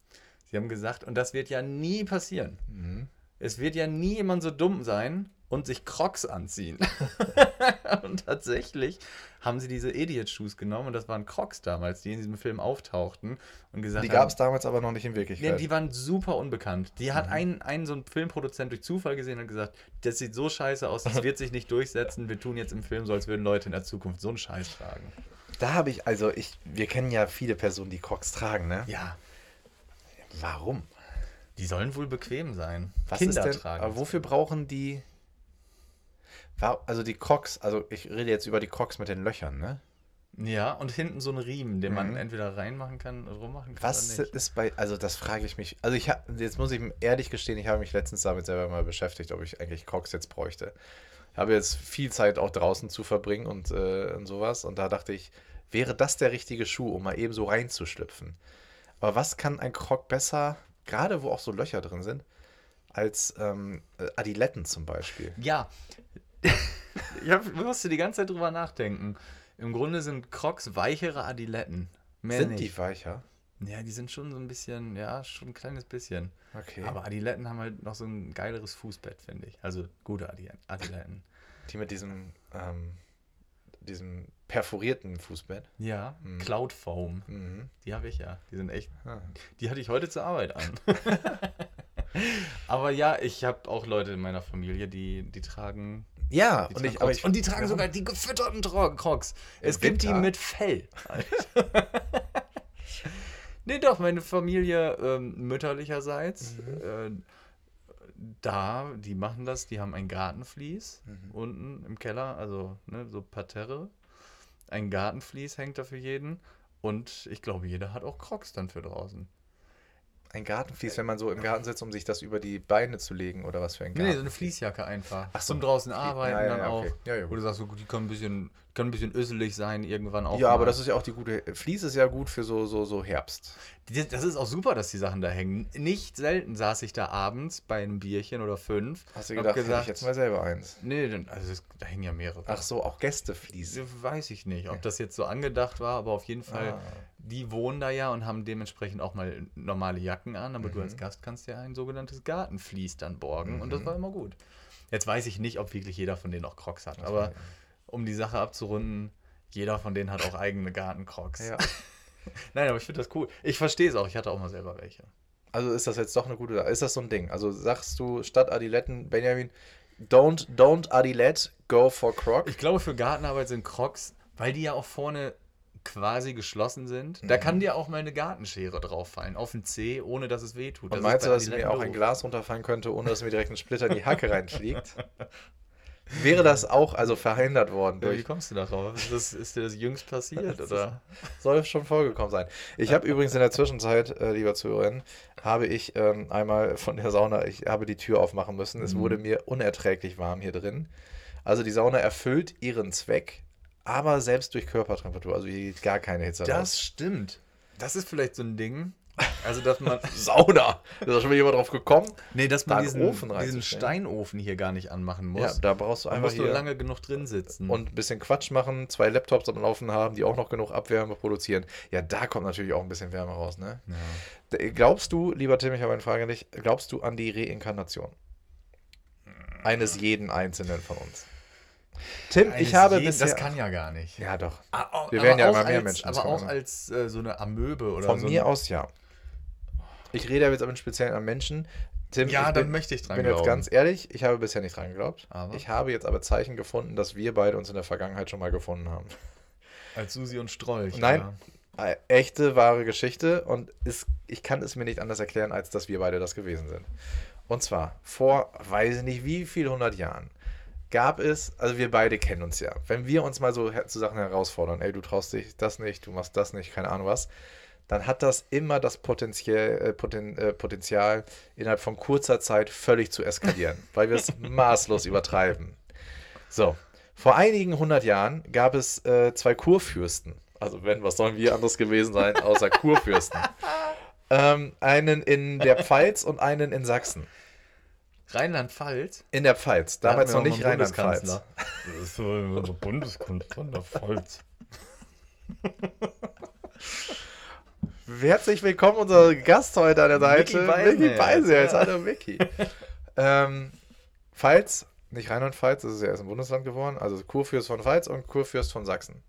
Sie haben gesagt, und das wird ja nie passieren. Mhm. Es wird ja nie jemand so dumm sein und sich Crocs anziehen. und tatsächlich haben sie diese Idiot-Shoes genommen und das waren Crocs damals, die in diesem Film auftauchten und gesagt Die gab es damals aber noch nicht in Nee, Wirklichkeit. die waren super unbekannt. Die hat ein, ein so ein Filmproduzent durch Zufall gesehen und gesagt, das sieht so scheiße aus, das wird sich nicht durchsetzen. Wir tun jetzt im Film so, als würden Leute in der Zukunft so einen Scheiß tragen. da habe ich, also ich, wir kennen ja viele Personen, die Crocs tragen, ne? Ja, Warum? die sollen wohl bequem sein. Was Kinder ist denn, tragen. aber wofür brauchen die, also die Crocs, also ich rede jetzt über die Crocs mit den Löchern, ne? Ja, und hinten so ein Riemen, den man Mhm. entweder reinmachen kann oder rummachen kann. Was ist bei, also das frage ich mich, also ich habe, jetzt muss ich ehrlich gestehen, ich habe mich letztens damit selber mal beschäftigt, ob ich eigentlich Crocs jetzt bräuchte. Ich habe jetzt viel Zeit auch draußen zu verbringen und, äh, und sowas und da dachte ich, wäre das der richtige Schuh, um mal eben so reinzuschlüpfen? Aber was kann ein Croc besser, gerade wo auch so Löcher drin sind, als ähm, äh, Adiletten zum Beispiel? Ja. ich hab, musste die ganze Zeit drüber nachdenken. Im Grunde sind Crocs weichere Adiletten. Mehr sind nicht. die weicher? Ja, die sind schon so ein bisschen, ja, schon ein kleines bisschen. Okay. Aber Adiletten haben halt noch so ein geileres Fußbett, finde ich. Also gute Adi- Adiletten. die mit diesem, ähm, diesem perforierten Fußbett. Ja, Mhm. Cloud Foam. Mhm. Die habe ich ja. Die sind echt. Ah. Die hatte ich heute zur Arbeit an. Aber ja, ich habe auch Leute in meiner Familie, die, die tragen. Ja, Die und, ich, ich, und die tragen sogar die gefütterten Crocs. Es gibt die mit Fell. nee, doch, meine Familie ähm, mütterlicherseits. Äh, da, die machen das, die haben ein Gartenvlies unten im Keller, also ne, so Parterre. Ein Gartenvlies hängt da für jeden. Und ich glaube, jeder hat auch Crocs dann für draußen. Ein Gartenvlies, wenn man so im Garten sitzt, um sich das über die Beine zu legen oder was für ein Garten? nee, so eine Fließjacke einfach. Ach so. Zum draußen arbeiten Ja, ja, dann auch. okay. Ja, ja, Wo du sagst, so, die können ein bisschen, können ein bisschen öselig sein, irgendwann auch. ja, aber mal. das ist ja auch die gute. Vlies ist ja gut für so, so, so Herbst. Das ist auch super, dass die Sachen da hängen. Nicht selten saß ich da abends bei einem Bierchen oder fünf. Hast du gedacht, hätte ich jetzt mal selber eins? Nee, dann- also es, da hängen ja mehrere. Ach so, auch Gästevlies. Weiß ich nicht, ob das jetzt so angedacht war, aber auf jeden Fall, Ah. Die wohnen da ja und haben dementsprechend auch mal normale Jacken an, aber du Mhm. als Gast kannst ja ein sogenanntes Gartenvlies dann borgen und das Mhm. war immer gut. Jetzt weiß ich nicht, ob wirklich jeder von denen auch Crocs hat, Das aber um die Sache abzurunden, jeder von denen hat auch eigene Gartencrocs. Ja. Nein, aber ich finde das cool. Ich verstehe es auch, ich hatte auch mal selber welche. Also ist das jetzt doch eine gute. Ist das so ein Ding? Also sagst du statt Adiletten, Benjamin, don't, don't Adilette, go for Croc? Ich glaube, für Gartenarbeit sind Crocs, weil die ja auch vorne quasi geschlossen sind, da Mhm. kann dir auch mal eine Gartenschere drauf fallen, auf den Zeh, ohne dass es weh tut. Und Das meinst du, dass mir auch ein. Glas runterfallen könnte, ohne dass mir direkt ein Splitter in die Hacke reinfliegt? Wäre das auch also verhindert worden Ja, wie durch. kommst du darauf? Ist, das, ist dir das jüngst passiert? Oder? Soll schon vorgekommen sein. Ich habe übrigens in der Zwischenzeit, äh, lieber Zuhörerin, habe ich ähm, einmal von der Sauna, ich habe die Tür aufmachen müssen. Es Mhm. wurde mir unerträglich warm hier drin. Also die Sauna erfüllt ihren Zweck, aber selbst durch Körpertemperatur. Also hier geht gar keine Hitze raus. Das stimmt. Das ist vielleicht so ein Ding. Also, dass man. Sauna! Ist da schon wieder jemand drauf gekommen? Nee, dass Da man einen diesen, Ofen diesen. Steinofen hier gar nicht anmachen muss. Ja, da brauchst du einfach muss nur hier lange genug drin sitzen. und ein bisschen Quatsch machen, zwei Laptops am Laufen haben, die auch noch genug Abwärme produzieren. Ja, da kommt natürlich auch ein bisschen Wärme raus, ne? ja. Glaubst du, lieber Tim, ich habe eine Frage an dich, glaubst du an die Reinkarnation? eines jeden Einzelnen von uns. Tim, ich Eines habe jeden- bisher... Das kann ja gar nicht. ja, doch. Ah, Wir aber werden ja immer mehr als, Menschen, Aber auch als äh, so eine Amöbe oder Von so. mir ein- aus ja. Ich rede jetzt aber im Speziellen an Menschen. Tim, Ja, ich dann bin, möchte ich dran bin jetzt glauben. ganz ehrlich, ich habe bisher nicht dran geglaubt. Aber? Ich habe jetzt aber Zeichen gefunden, dass wir beide uns in der Vergangenheit schon mal gefunden haben. Als Susi und Strolch. Nein, Ja. Äh, echte, wahre Geschichte und ist, ich kann es mir nicht anders erklären, als dass wir beide das gewesen sind. Und zwar vor, weiß ich nicht wie viel hundert Jahren, gab es, also wir beide kennen uns ja, wenn wir uns mal so zu Sachen herausfordern, ey, du traust dich das nicht, du machst das nicht, keine Ahnung was, dann hat das immer das Potenzial, äh, äh, Potenzial innerhalb von kurzer Zeit völlig zu eskalieren, weil wir es maßlos übertreiben. So, vor einigen hundert Jahren gab es äh, zwei Kurfürsten. Also wenn, was sollen wir anderes gewesen sein, außer Kurfürsten? ähm, einen in der Pfalz und einen in Sachsen. Rheinland-Pfalz. In der Pfalz, Da damals noch nicht Rheinland-Pfalz. Bundeskanzler. Das ist so unser Bundeskanzler der Pfalz. Herzlich willkommen, unser Gast heute an der Seite. Micky ja. Hallo Micky. ähm, Pfalz, nicht Rheinland-Pfalz, das ist ja erst ein Bundesland geworden, also Kurfürst von Pfalz und Kurfürst von Sachsen.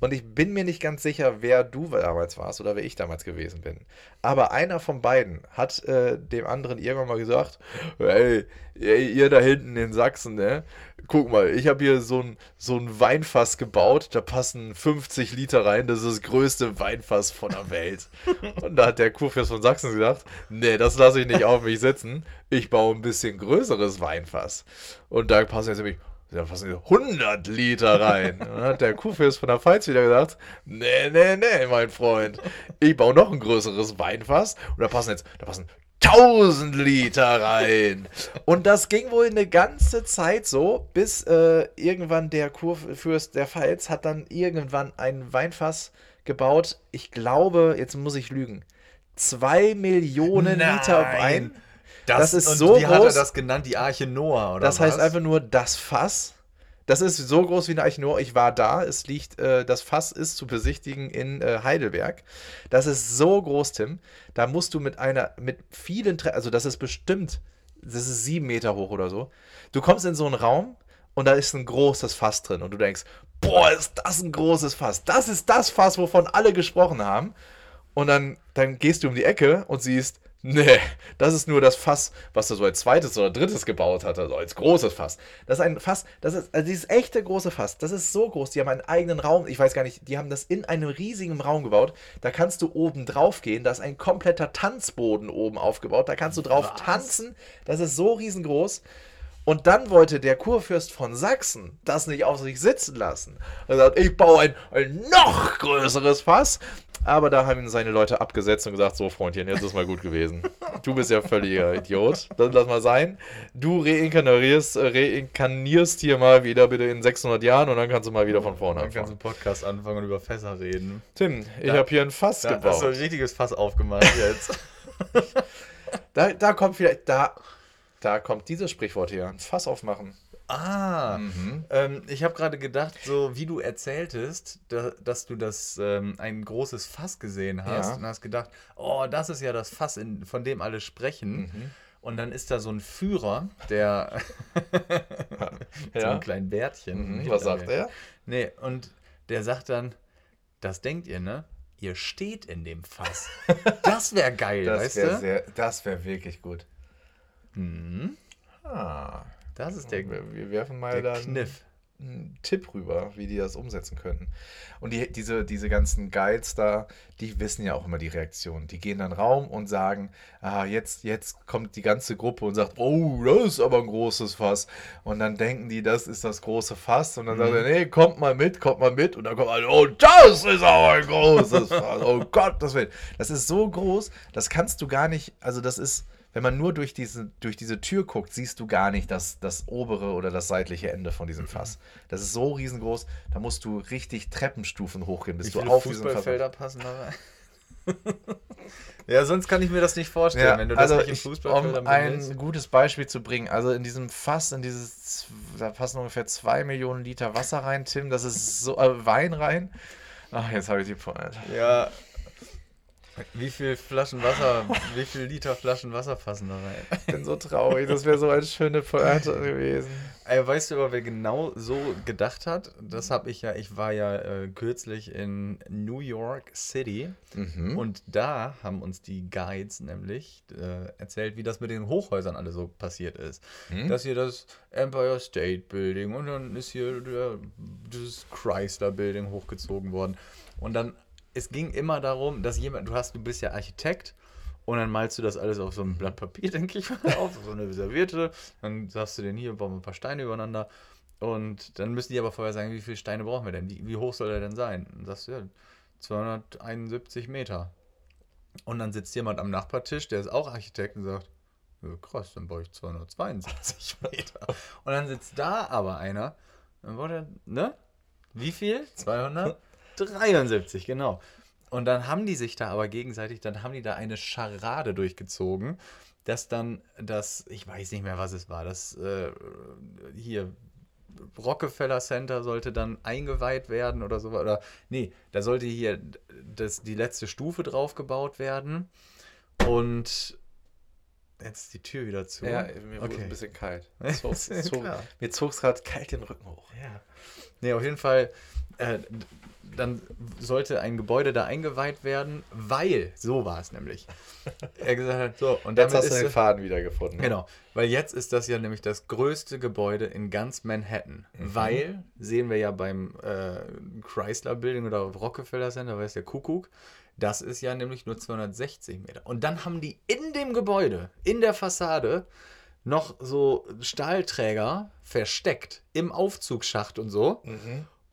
Und ich bin mir nicht ganz sicher, wer du damals warst oder wer ich damals gewesen bin. Aber einer von beiden hat äh, dem anderen irgendwann mal gesagt, hey, ey, ihr da hinten in Sachsen, ne? Guck mal, ich habe hier so ein, so ein Weinfass gebaut, da passen 50 Liter rein, das ist das größte Weinfass von der Welt. Und da hat der Kurfürst von Sachsen gesagt, nee, das lasse ich nicht auf mich sitzen, ich baue ein bisschen größeres Weinfass. Und da passen jetzt nämlich da passen 100 Liter rein. Dann hat der Kurfürst von der Pfalz wieder gesagt, nee, nee, nee, mein Freund, ich baue noch ein größeres Weinfass und da passen jetzt, da passen 1000 Liter rein. Und das ging wohl eine ganze Zeit so, bis äh, irgendwann der Kurfürst der Pfalz hat dann irgendwann ein Weinfass gebaut. Ich glaube, jetzt muss ich lügen, zwei Millionen Liter Wein. Das ist und so wie hat er groß. das genannt? Die Arche Noah, oder Das heißt was? einfach nur das Fass. Das ist so groß wie eine Arche Noah. Ich war da. Es liegt, äh, das Fass ist zu besichtigen in äh, Heidelberg. Das ist so groß, Tim. Da musst du mit einer, mit vielen, Tre also das ist bestimmt, das ist sieben Meter hoch oder so. Du kommst in so einen Raum und da ist ein großes Fass drin und du denkst, boah, ist das ein großes Fass. Das ist das Fass, wovon alle gesprochen haben. Und dann, dann gehst du um die Ecke und siehst, nee, das ist nur das Fass, was er so als zweites oder drittes gebaut hat, also als großes Fass. Das ist ein Fass, das ist, also dieses echte große Fass, das ist so groß, die haben einen eigenen Raum, ich weiß gar nicht, die haben das in einem riesigen Raum gebaut, da kannst du oben drauf gehen, da ist ein kompletter Tanzboden oben aufgebaut, da kannst du drauf tanzen, das ist so riesengroß. Und dann wollte der Kurfürst von Sachsen das nicht auf sich sitzen lassen. Er sagt, ich baue ein, ein noch größeres Fass. Aber da haben ihn seine Leute abgesetzt und gesagt, so Freundchen, jetzt ist mal gut gewesen. Du bist ja völliger Idiot. Dann lass mal sein. Du reinkarnierst, äh, reinkarnierst hier mal wieder bitte in 600 Jahren und dann kannst du mal wieder von vorne Dann kannst du anfangen. einen Podcast anfangen und über Fässer reden. Tim, ich habe hier ein Fass Da hast du ein gebaut. richtiges Fass aufgemacht jetzt. Da, da kommt vielleicht, da, da kommt dieses Sprichwort her. Ein Fass aufmachen. Ah, Mhm. ähm, ich habe gerade gedacht, so wie du erzähltest, da, dass du das ähm, ein großes Fass gesehen hast Ja. und hast gedacht, oh, das ist ja das Fass, in, von dem alle sprechen. Mhm. Und dann ist da so ein Führer, der mit so Ja. einem kleinen Bärtchen. Mhm. Was sagt er? Nee, und der sagt dann, das denkt ihr, ne? Ihr steht in dem Fass. Das wäre geil, Das weißt wäre du? sehr, das wäre wirklich gut. Mhm. Ah, Das ist der, wir, wir werfen mal der da einen- Kniff. einen Tipp rüber, wie die das umsetzen könnten. Und die, diese, diese ganzen Guides da, die wissen ja auch immer die Reaktion. Die gehen dann Raum und sagen, ah, jetzt, jetzt kommt die ganze Gruppe und sagt, oh, das ist aber ein großes Fass. Und dann denken die, das ist das große Fass. Und dann sagen sie, nee, kommt mal mit, kommt mal mit. Und dann kommt alle, oh, das ist aber ein großes Fass. Oh Gott, das wird. Das ist so groß, das kannst du gar nicht, also das ist, wenn man nur durch diese, durch diese Tür guckt, siehst du gar nicht das, das obere oder das seitliche Ende von diesem Fass. Das ist so riesengroß, da musst du richtig Treppenstufen hochgehen, bis Wie du auf diesem Fass Fußballfelder passen da rein? ja, sonst kann ich mir das nicht vorstellen, Ja, wenn du das also nicht im ich, Fußballfeld um ein gutes Beispiel zu bringen, also in diesem Fass, in dieses, da passen ungefähr zwei Millionen Liter Wasser rein, Tim, das ist so, äh, Wein rein. Ach, jetzt habe ich die Pointe. Ja. Wie viel Flaschen Wasser, wie viel Liter Flaschen Wasser passen da rein? Ich bin so traurig, das wäre so eine schöne Pointe gewesen. Ey, weißt du aber, wer genau so gedacht hat? Das habe ich ja, ich war ja äh, kürzlich in New York City Mhm. und da haben uns die Guides nämlich äh, erzählt, wie das mit den Hochhäusern alles so passiert ist. Dass hier das Empire State Building und dann ist hier der, das Chrysler Building hochgezogen worden. Und dann, es ging immer darum, dass jemand, du hast, du bist ja Architekt und dann malst du das alles auf so ein Blatt Papier, denke ich mal, auf, so eine Serviette. Dann sagst du den hier, bauen wir ein paar Steine übereinander. Und dann müssen die aber vorher sagen, wie viele Steine brauchen wir denn? Wie, wie hoch soll der denn sein? Und dann sagst du, ja, 271 Meter. Und dann sitzt jemand am Nachbartisch, der ist auch Architekt und sagt, ja, krass, dann baue ich 272 Meter. Und dann sitzt da aber einer, dann baut er, ne? Wie viel? 273, genau. Und dann haben die sich da aber gegenseitig, dann haben die da eine Scharade durchgezogen, dass dann das, ich weiß nicht mehr, was es war, das äh, hier Rockefeller Center sollte dann eingeweiht werden oder so. Oder nee, da sollte hier das, die letzte Stufe drauf gebaut werden. Und jetzt ist die Tür wieder zu. Ja, mir wurde Okay. ein bisschen kalt. Zog, zog, mir zog es gerade kalt den Rücken hoch. Ja. Nee, auf jeden Fall, äh, dann sollte ein Gebäude da eingeweiht werden, weil, so war es nämlich. Er gesagt hat, so, und Jetzt hast du den Faden wiedergefunden. ne? Genau, weil jetzt ist das ja nämlich das größte Gebäude in ganz Manhattan. Weil, sehen wir ja beim äh, Chrysler Building oder Rockefeller Center, weiß der Kuckuck, das ist ja nämlich nur 260 Meter. Und dann haben die in dem Gebäude, in der Fassade, noch so Stahlträger versteckt im Aufzugsschacht und so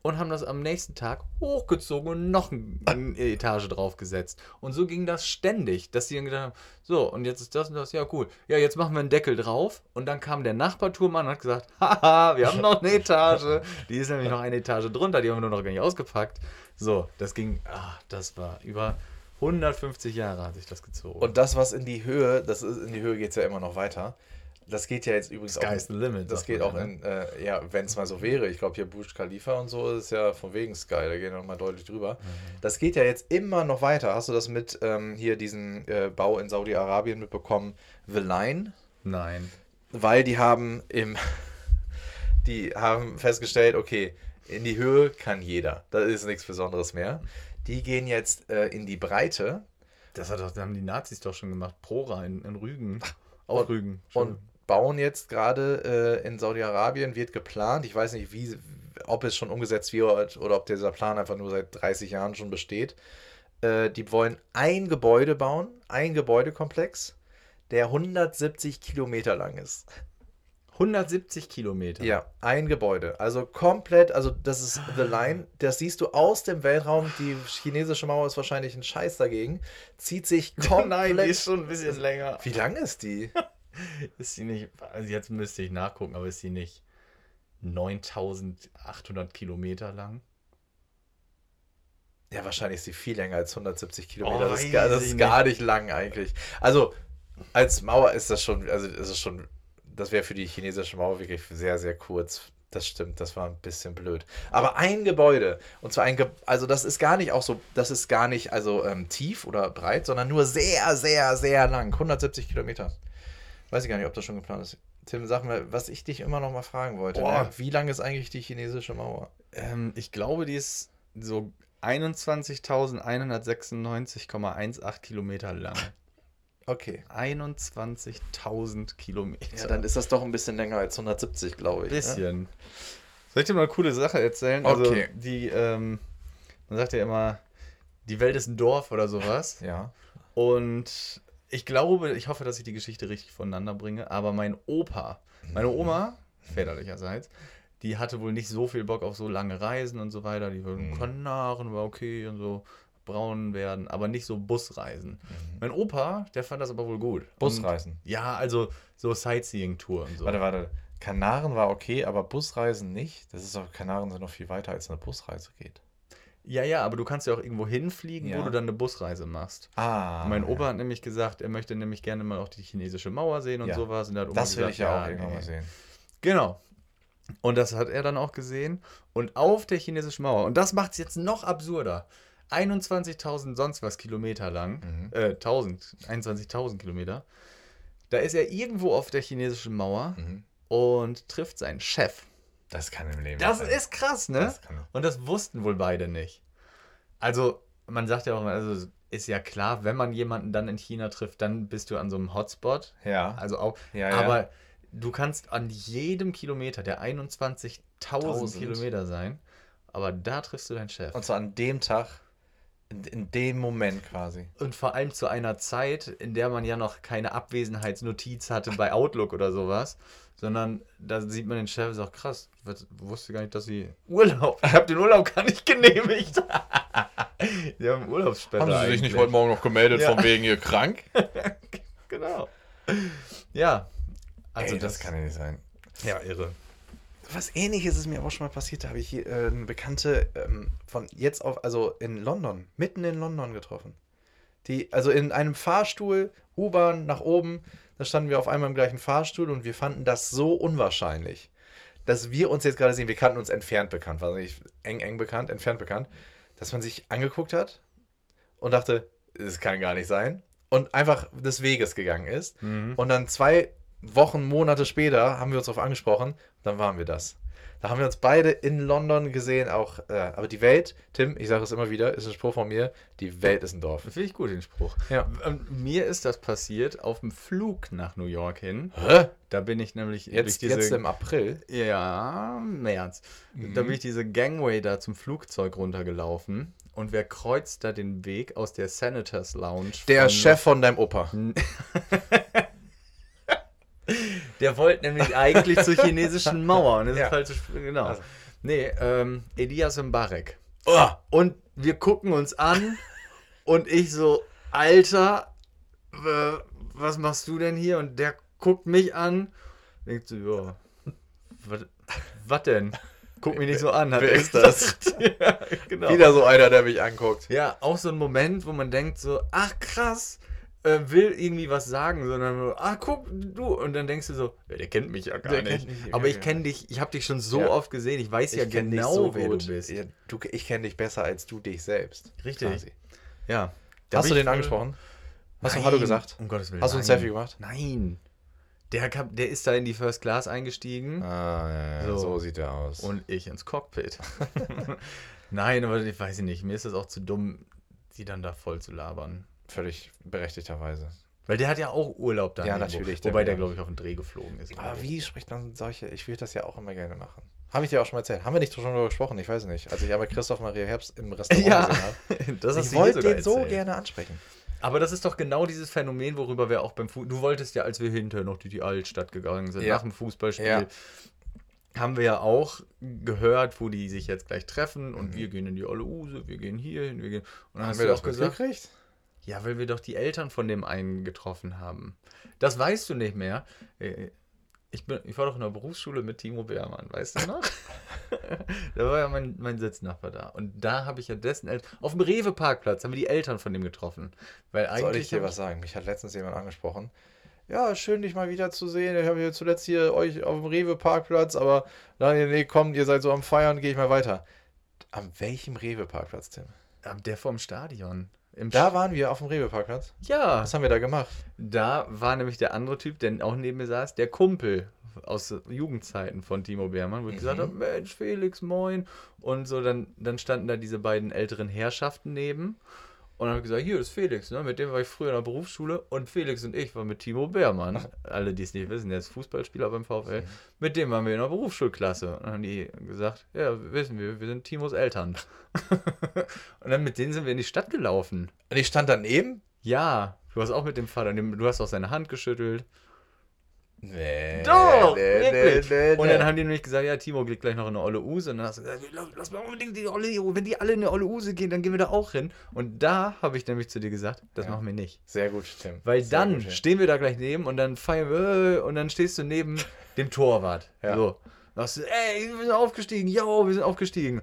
und haben das am nächsten Tag hochgezogen und noch ein- eine Etage draufgesetzt. Und so ging das ständig, dass sie dann gedacht haben, so, und jetzt ist das und das, ja cool. Ja, jetzt machen wir einen Deckel drauf. Und dann kam der Nachbarturmann und hat gesagt, haha, wir haben noch eine Etage. Die ist nämlich noch eine Etage drunter, die haben wir nur noch gar nicht ausgepackt. So, das ging, ah, das war über 150 Jahre hat sich das gezogen. Und das, was in die Höhe, das ist, in die Höhe geht es ja immer noch weiter. Das geht ja jetzt übrigens Sky is the limit, Das geht auch ne? in, äh, ja, wenn es mal so wäre. Ich glaube, hier Burj Khalifa und so ist ja von wegen Sky, da gehen wir noch mal deutlich drüber. Mhm. Das geht ja jetzt immer noch weiter. Hast du das mit ähm, hier diesen äh, Bau in Saudi-Arabien mitbekommen? The Line? Nein. Weil die haben im, die haben festgestellt, okay, in die Höhe kann jeder. Das ist nichts Besonderes mehr. Die gehen jetzt äh, in die Breite Das, hat doch, das haben die Nazis doch schon gemacht. Prora in, in Rügen. Auf Rügen. und bauen jetzt gerade äh, in Saudi-Arabien, wird geplant. Ich weiß nicht, wie, ob es schon umgesetzt wird oder ob dieser Plan einfach nur seit 30 Jahren schon besteht. Äh, die wollen ein Gebäude bauen, ein Gebäudekomplex, der 170 Kilometer lang ist. 170 Kilometer. Ja, ein Gebäude. Also komplett, also das ist The Line, das siehst du aus dem Weltraum. Die chinesische Mauer ist wahrscheinlich ein Scheiß dagegen. Zieht sich komplett. Nein, die ist schon ein bisschen länger. Wie lang ist die? Ist sie nicht, also jetzt müsste ich nachgucken, aber ist sie nicht 9800 Kilometer lang? Ja, wahrscheinlich ist sie viel länger als 170 Oh, Kilometer. das weiß ist, gar, das ist gar nicht lang eigentlich. Also als Mauer ist das schon, also ist es schon, das wäre für die chinesische Mauer wirklich sehr, sehr kurz. Das stimmt, das war ein bisschen blöd. Aber ein Gebäude, und zwar ein, Ge also das ist gar nicht auch so, das ist gar nicht also ähm, tief oder breit, sondern nur sehr, sehr, sehr lang. 170 Kilometer. Weiß ich gar nicht, ob das schon geplant ist. Tim, sag mal, was ich dich immer noch mal fragen wollte. Ne? Wie lang ist eigentlich die chinesische Mauer? Ähm, ich glaube, die ist so 21.196,18 Kilometer lang. Okay. 21.000 Kilometer. Ja, dann ist das doch ein bisschen länger als 170, glaube ich. Ne? bisschen. Soll ich dir mal eine coole Sache erzählen? Okay. Also, die, ähm, man sagt ja immer, die Welt ist ein Dorf oder sowas. Ja. Und ich glaube, ich hoffe, dass ich die Geschichte richtig voneinander bringe, aber mein Opa, meine Oma, väterlicherseits, die hatte wohl nicht so viel Bock auf so lange Reisen und so weiter. Die würden Kanaren war okay und so braun werden, aber nicht so Busreisen. Mein Opa, der fand das aber wohl gut. Busreisen? Und, ja, also so Sightseeing-Tour und so. Warte, warte. Kanaren war okay, aber Busreisen nicht. Das ist doch, Kanaren sind noch viel weiter, als eine Busreise geht. Ja, ja, aber du kannst ja auch irgendwo hinfliegen, Ja. wo du dann eine Busreise machst. Ah. mein Opa hat nämlich gesagt, er möchte nämlich gerne mal auch die chinesische Mauer sehen und Ja. sowas. Und hat Oma Das will gesagt, ich ja auch irgendwann mal sehen. Genau. Und das hat er dann auch gesehen. Und auf der chinesischen Mauer, und das macht es jetzt noch absurder, 21.000 sonst was Kilometer lang, Mhm. äh, 1000, 21.000 Kilometer. Da ist er irgendwo auf der chinesischen Mauer Mhm. und trifft seinen Chef. Das kann im Leben Das sein. ist krass, ne? Das kann- Und das wussten wohl beide nicht. Also, man sagt ja auch immer, also ist ja klar, wenn man jemanden dann in China trifft, dann bist du an so einem Hotspot. Ja. Also auch, Ja, ja. aber du kannst an jedem Kilometer der 21.000 Tausend. Kilometer sein, aber da triffst du deinen Chef. Und zwar an dem Tag, in, in dem Moment quasi. Und vor allem zu einer Zeit, in der man ja noch keine Abwesenheitsnotiz hatte bei Outlook oder sowas, sondern da sieht man den Chef und sagt, krass, ich weiß- wusste gar nicht, dass sie Urlaub, ich habe den Urlaub gar nicht genehmigt. Sie haben Urlaubssperre Haben Sie sich nicht eigentlich. heute Morgen noch gemeldet, Ja. von wegen ihr krank? Genau. Ja. Also Ey, das, kann ja nicht sein. ja irre. Was ähnliches ist mir auch schon mal passiert. Da habe ich hier, äh, eine Bekannte ähm, von jetzt auf, also in London, mitten in London getroffen. Die, also in einem Fahrstuhl, U-Bahn nach oben, da standen wir auf einmal im gleichen Fahrstuhl und wir fanden das so unwahrscheinlich, dass wir uns jetzt gerade sehen. Wir kannten uns entfernt bekannt, war nicht eng, eng bekannt, entfernt bekannt, dass man sich angeguckt hat und dachte, das kann gar nicht sein. Und einfach des Weges gegangen ist. Und dann zwei Wochen, Monate später haben wir uns darauf angesprochen, dann waren wir das. Da haben wir uns beide in London gesehen, auch, äh, aber die Welt, Tim, ich sage es immer wieder, ist ein Spruch von mir, die Welt ist ein Dorf. Finde ich gut, den Spruch. Ja. Ähm, Mir ist das passiert auf dem Flug nach New York hin. Hä? Da bin ich nämlich Jetzt, jetzt im April? Ja, März. Da bin ich diese Gangway da zum Flugzeug runtergelaufen und wer kreuzt da den Weg aus der Senators Lounge? Der Chef von deinem Opa. Der wollte nämlich eigentlich zur chinesischen Mauer. Und das Ja. ist falsch. Genau. Also. Nee, ähm, Elias Mbarek. Oh, Und wir gucken uns an und ich so, Alter, äh, was machst du denn hier? Und der guckt mich an. Denkt so, ja, was- denn? Guck mich nicht so an. Hat Wer er ist das? ja, genau. wieder so einer, der mich anguckt. Ja, auch so ein Moment, wo man denkt so, ach krass, äh, will irgendwie was sagen, sondern nur, ach guck, du. Und dann denkst du so, ja, der kennt mich ja gar Der nicht. mich Aber ich kenne dich, ich habe dich schon so Ja. oft gesehen, ich weiß ja kenn genau, wer du bist. Ja, du, ich kenne dich besser als du dich selbst. Richtig. Quasi. Ja. Da Hast du ich den voll- angesprochen? Hast du Nein, Hallo gesagt? Um Gottes Willen. Hast du ein. Selfie gemacht? Nein. Der, kam, der ist da in die First Class eingestiegen Ah, ja, So. so. sieht er aus. und ich ins Cockpit. Nein, aber ich weiß nicht, mir ist das auch zu dumm, die dann da voll zu labern. Völlig berechtigterweise. Weil der hat ja auch Urlaub da. Ja, irgendwo. natürlich, der Wobei der, glaube ich, auf den Dreh geflogen ist. Aber wie spricht man solche? Ich will das ja auch immer gerne machen. Habe ich dir auch schon mal erzählt. Haben wir nicht schon darüber gesprochen? Ich weiß nicht. Als ich aber Christoph Maria Herbst im Restaurant Ja, gesehen habe. Ich wollte den so gerne ansprechen. Aber das ist doch genau dieses Phänomen, worüber wir auch beim Fußball. Du wolltest ja, als wir hinterher noch durch die Altstadt gegangen sind, Ja. nach dem Fußballspiel, Ja. haben wir ja auch gehört, wo die sich jetzt gleich treffen und Mhm. wir gehen in die Olle Use, wir gehen hier hin, wir gehen. Und dann Haben hast wir du das auch gesagt, mitgekriegt? Ja, weil wir doch die Eltern von dem einen getroffen haben. Das weißt du nicht mehr. Äh, Ich, bin, ich war doch in der Berufsschule mit Timo Beermann, weißt du noch? da war ja mein, mein Sitznachbar da. Und da habe ich ja dessen Eltern. Auf dem Rewe-Parkplatz haben wir die Eltern von dem getroffen. Weil eigentlich. Soll ich dir was sagen? Mich hat letztens jemand angesprochen. Ja, schön, dich mal wieder zu sehen. Ich habe hier zuletzt hier euch auf dem Rewe-Parkplatz, aber dann, nee, kommt, ihr seid so am Feiern, gehe ich mal weiter. An welchem Rewe-Parkplatz, Tim? Der vom Stadion. Da waren wir auf dem Rewe-Parkplatz. ja, Was haben wir da gemacht? da war nämlich der andere Typ, der auch neben mir saß, der Kumpel aus Jugendzeiten von Timo Beermann, wo ich gesagt habe, Mensch, Felix, moin. Und so, dann, dann standen da diese beiden älteren Herrschaften neben. Und dann habe ich gesagt, hier ist Felix, ne? mit dem war ich früher in der Berufsschule. Und Felix und ich waren mit Timo Beermann. Alle, die es nicht wissen, der ist Fußballspieler beim VfL. Mit dem waren wir in der Berufsschulklasse. Und dann haben die gesagt, ja, wissen wir, wir sind Timos Eltern. und dann mit denen sind wir in die Stadt gelaufen. Und ich stand daneben? Ja, du hast auch mit dem Vater, du hast auch seine Hand geschüttelt. Nee. Doch, nee, wirklich. nee, nee, Und dann nee. haben die nämlich gesagt, ja, Timo geht gleich noch in eine Olle Use. Und dann hast du gesagt, lass, mal unbedingt die Olle, wenn die alle in eine Olle Use gehen, dann gehen wir da auch hin. Und da habe ich nämlich zu dir gesagt, das Ja. machen wir nicht. Sehr gut, Tim. Weil Sehr dann gut, stehen wir da gleich neben und dann feiern wir äh, und dann stehst du neben dem Torwart. Ja. So. Dann sagst du, ey, wir sind aufgestiegen, yo, wir sind aufgestiegen.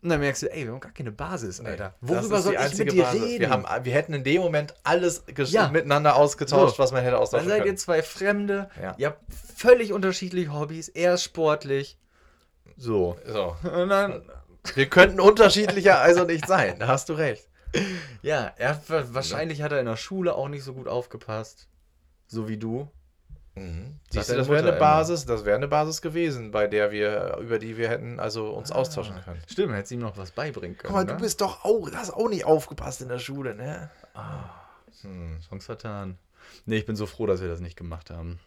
Und dann merkst du, ey, wir haben gar keine Basis, Alter. Worüber soll ich mit dir Basis. reden? Wir, haben, wir hätten in dem Moment alles Ja. miteinander ausgetauscht, So. was man hätte Dann austauschen seid ihr können. zwei Fremde, Ja. ihr habt völlig unterschiedliche Hobbys. Er ist sportlich. So. So. Und dann Wir könnten unterschiedlicher also nicht sein. Da hast du recht. Ja, er wahrscheinlich hat er in der Schule auch nicht so gut aufgepasst. So wie du. Siehst du, deine das wäre eine Basis, das wäre eine Basis gewesen, bei der wir, über die wir hätten also uns austauschen können. Stimmt, hättest ihm noch was beibringen können. Guck mal, du ne? bist doch auch, hast auch nicht aufgepasst in der Schule, ne? Chance vertan. Nee, ich bin so froh, dass wir das nicht gemacht haben.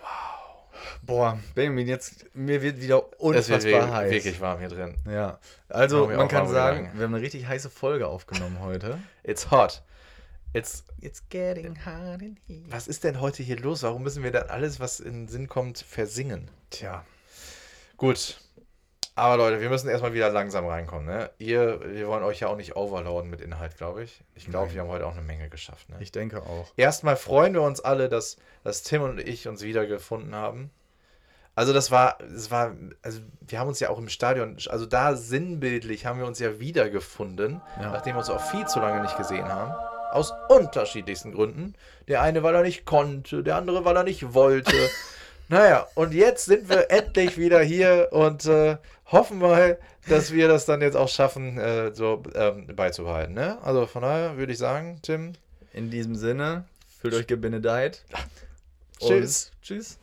Wow. Boah, Benjamin, jetzt, mir wird wieder Es unfassbar wird heiß. wirklich warm hier drin. Ja, also man kann sagen, Gedanken. wir haben eine richtig heiße Folge aufgenommen heute. It's hot. It's, It's getting hot in here. was ist denn heute hier los? Warum müssen wir dann alles, was in den Sinn kommt, versingen? Tja, Gut. Aber Leute, wir müssen erstmal wieder langsam reinkommen, ne? Ihr, wir wollen euch ja auch nicht overloaden mit Inhalt, glaube ich. Ich glaube, wir haben heute auch eine Menge geschafft, ne? ich denke auch. Erstmal freuen wir uns alle, dass, dass Tim und ich uns wiedergefunden haben. Also das war, es war, also wir haben uns ja auch im Stadion, also da sinnbildlich haben wir uns ja wiedergefunden, Ja. nachdem wir uns auch viel zu lange nicht gesehen haben. Aus unterschiedlichsten Gründen. Der eine, weil er nicht konnte, der andere, weil er nicht wollte. naja, und jetzt sind wir endlich wieder hier und äh, hoffen mal, dass wir das dann jetzt auch schaffen, äh, so ähm, beizubehalten. Ne? Also von daher würde ich sagen, Tim, In diesem Sinne, fühlt euch gebenedeit. Tschüss. Tschüss.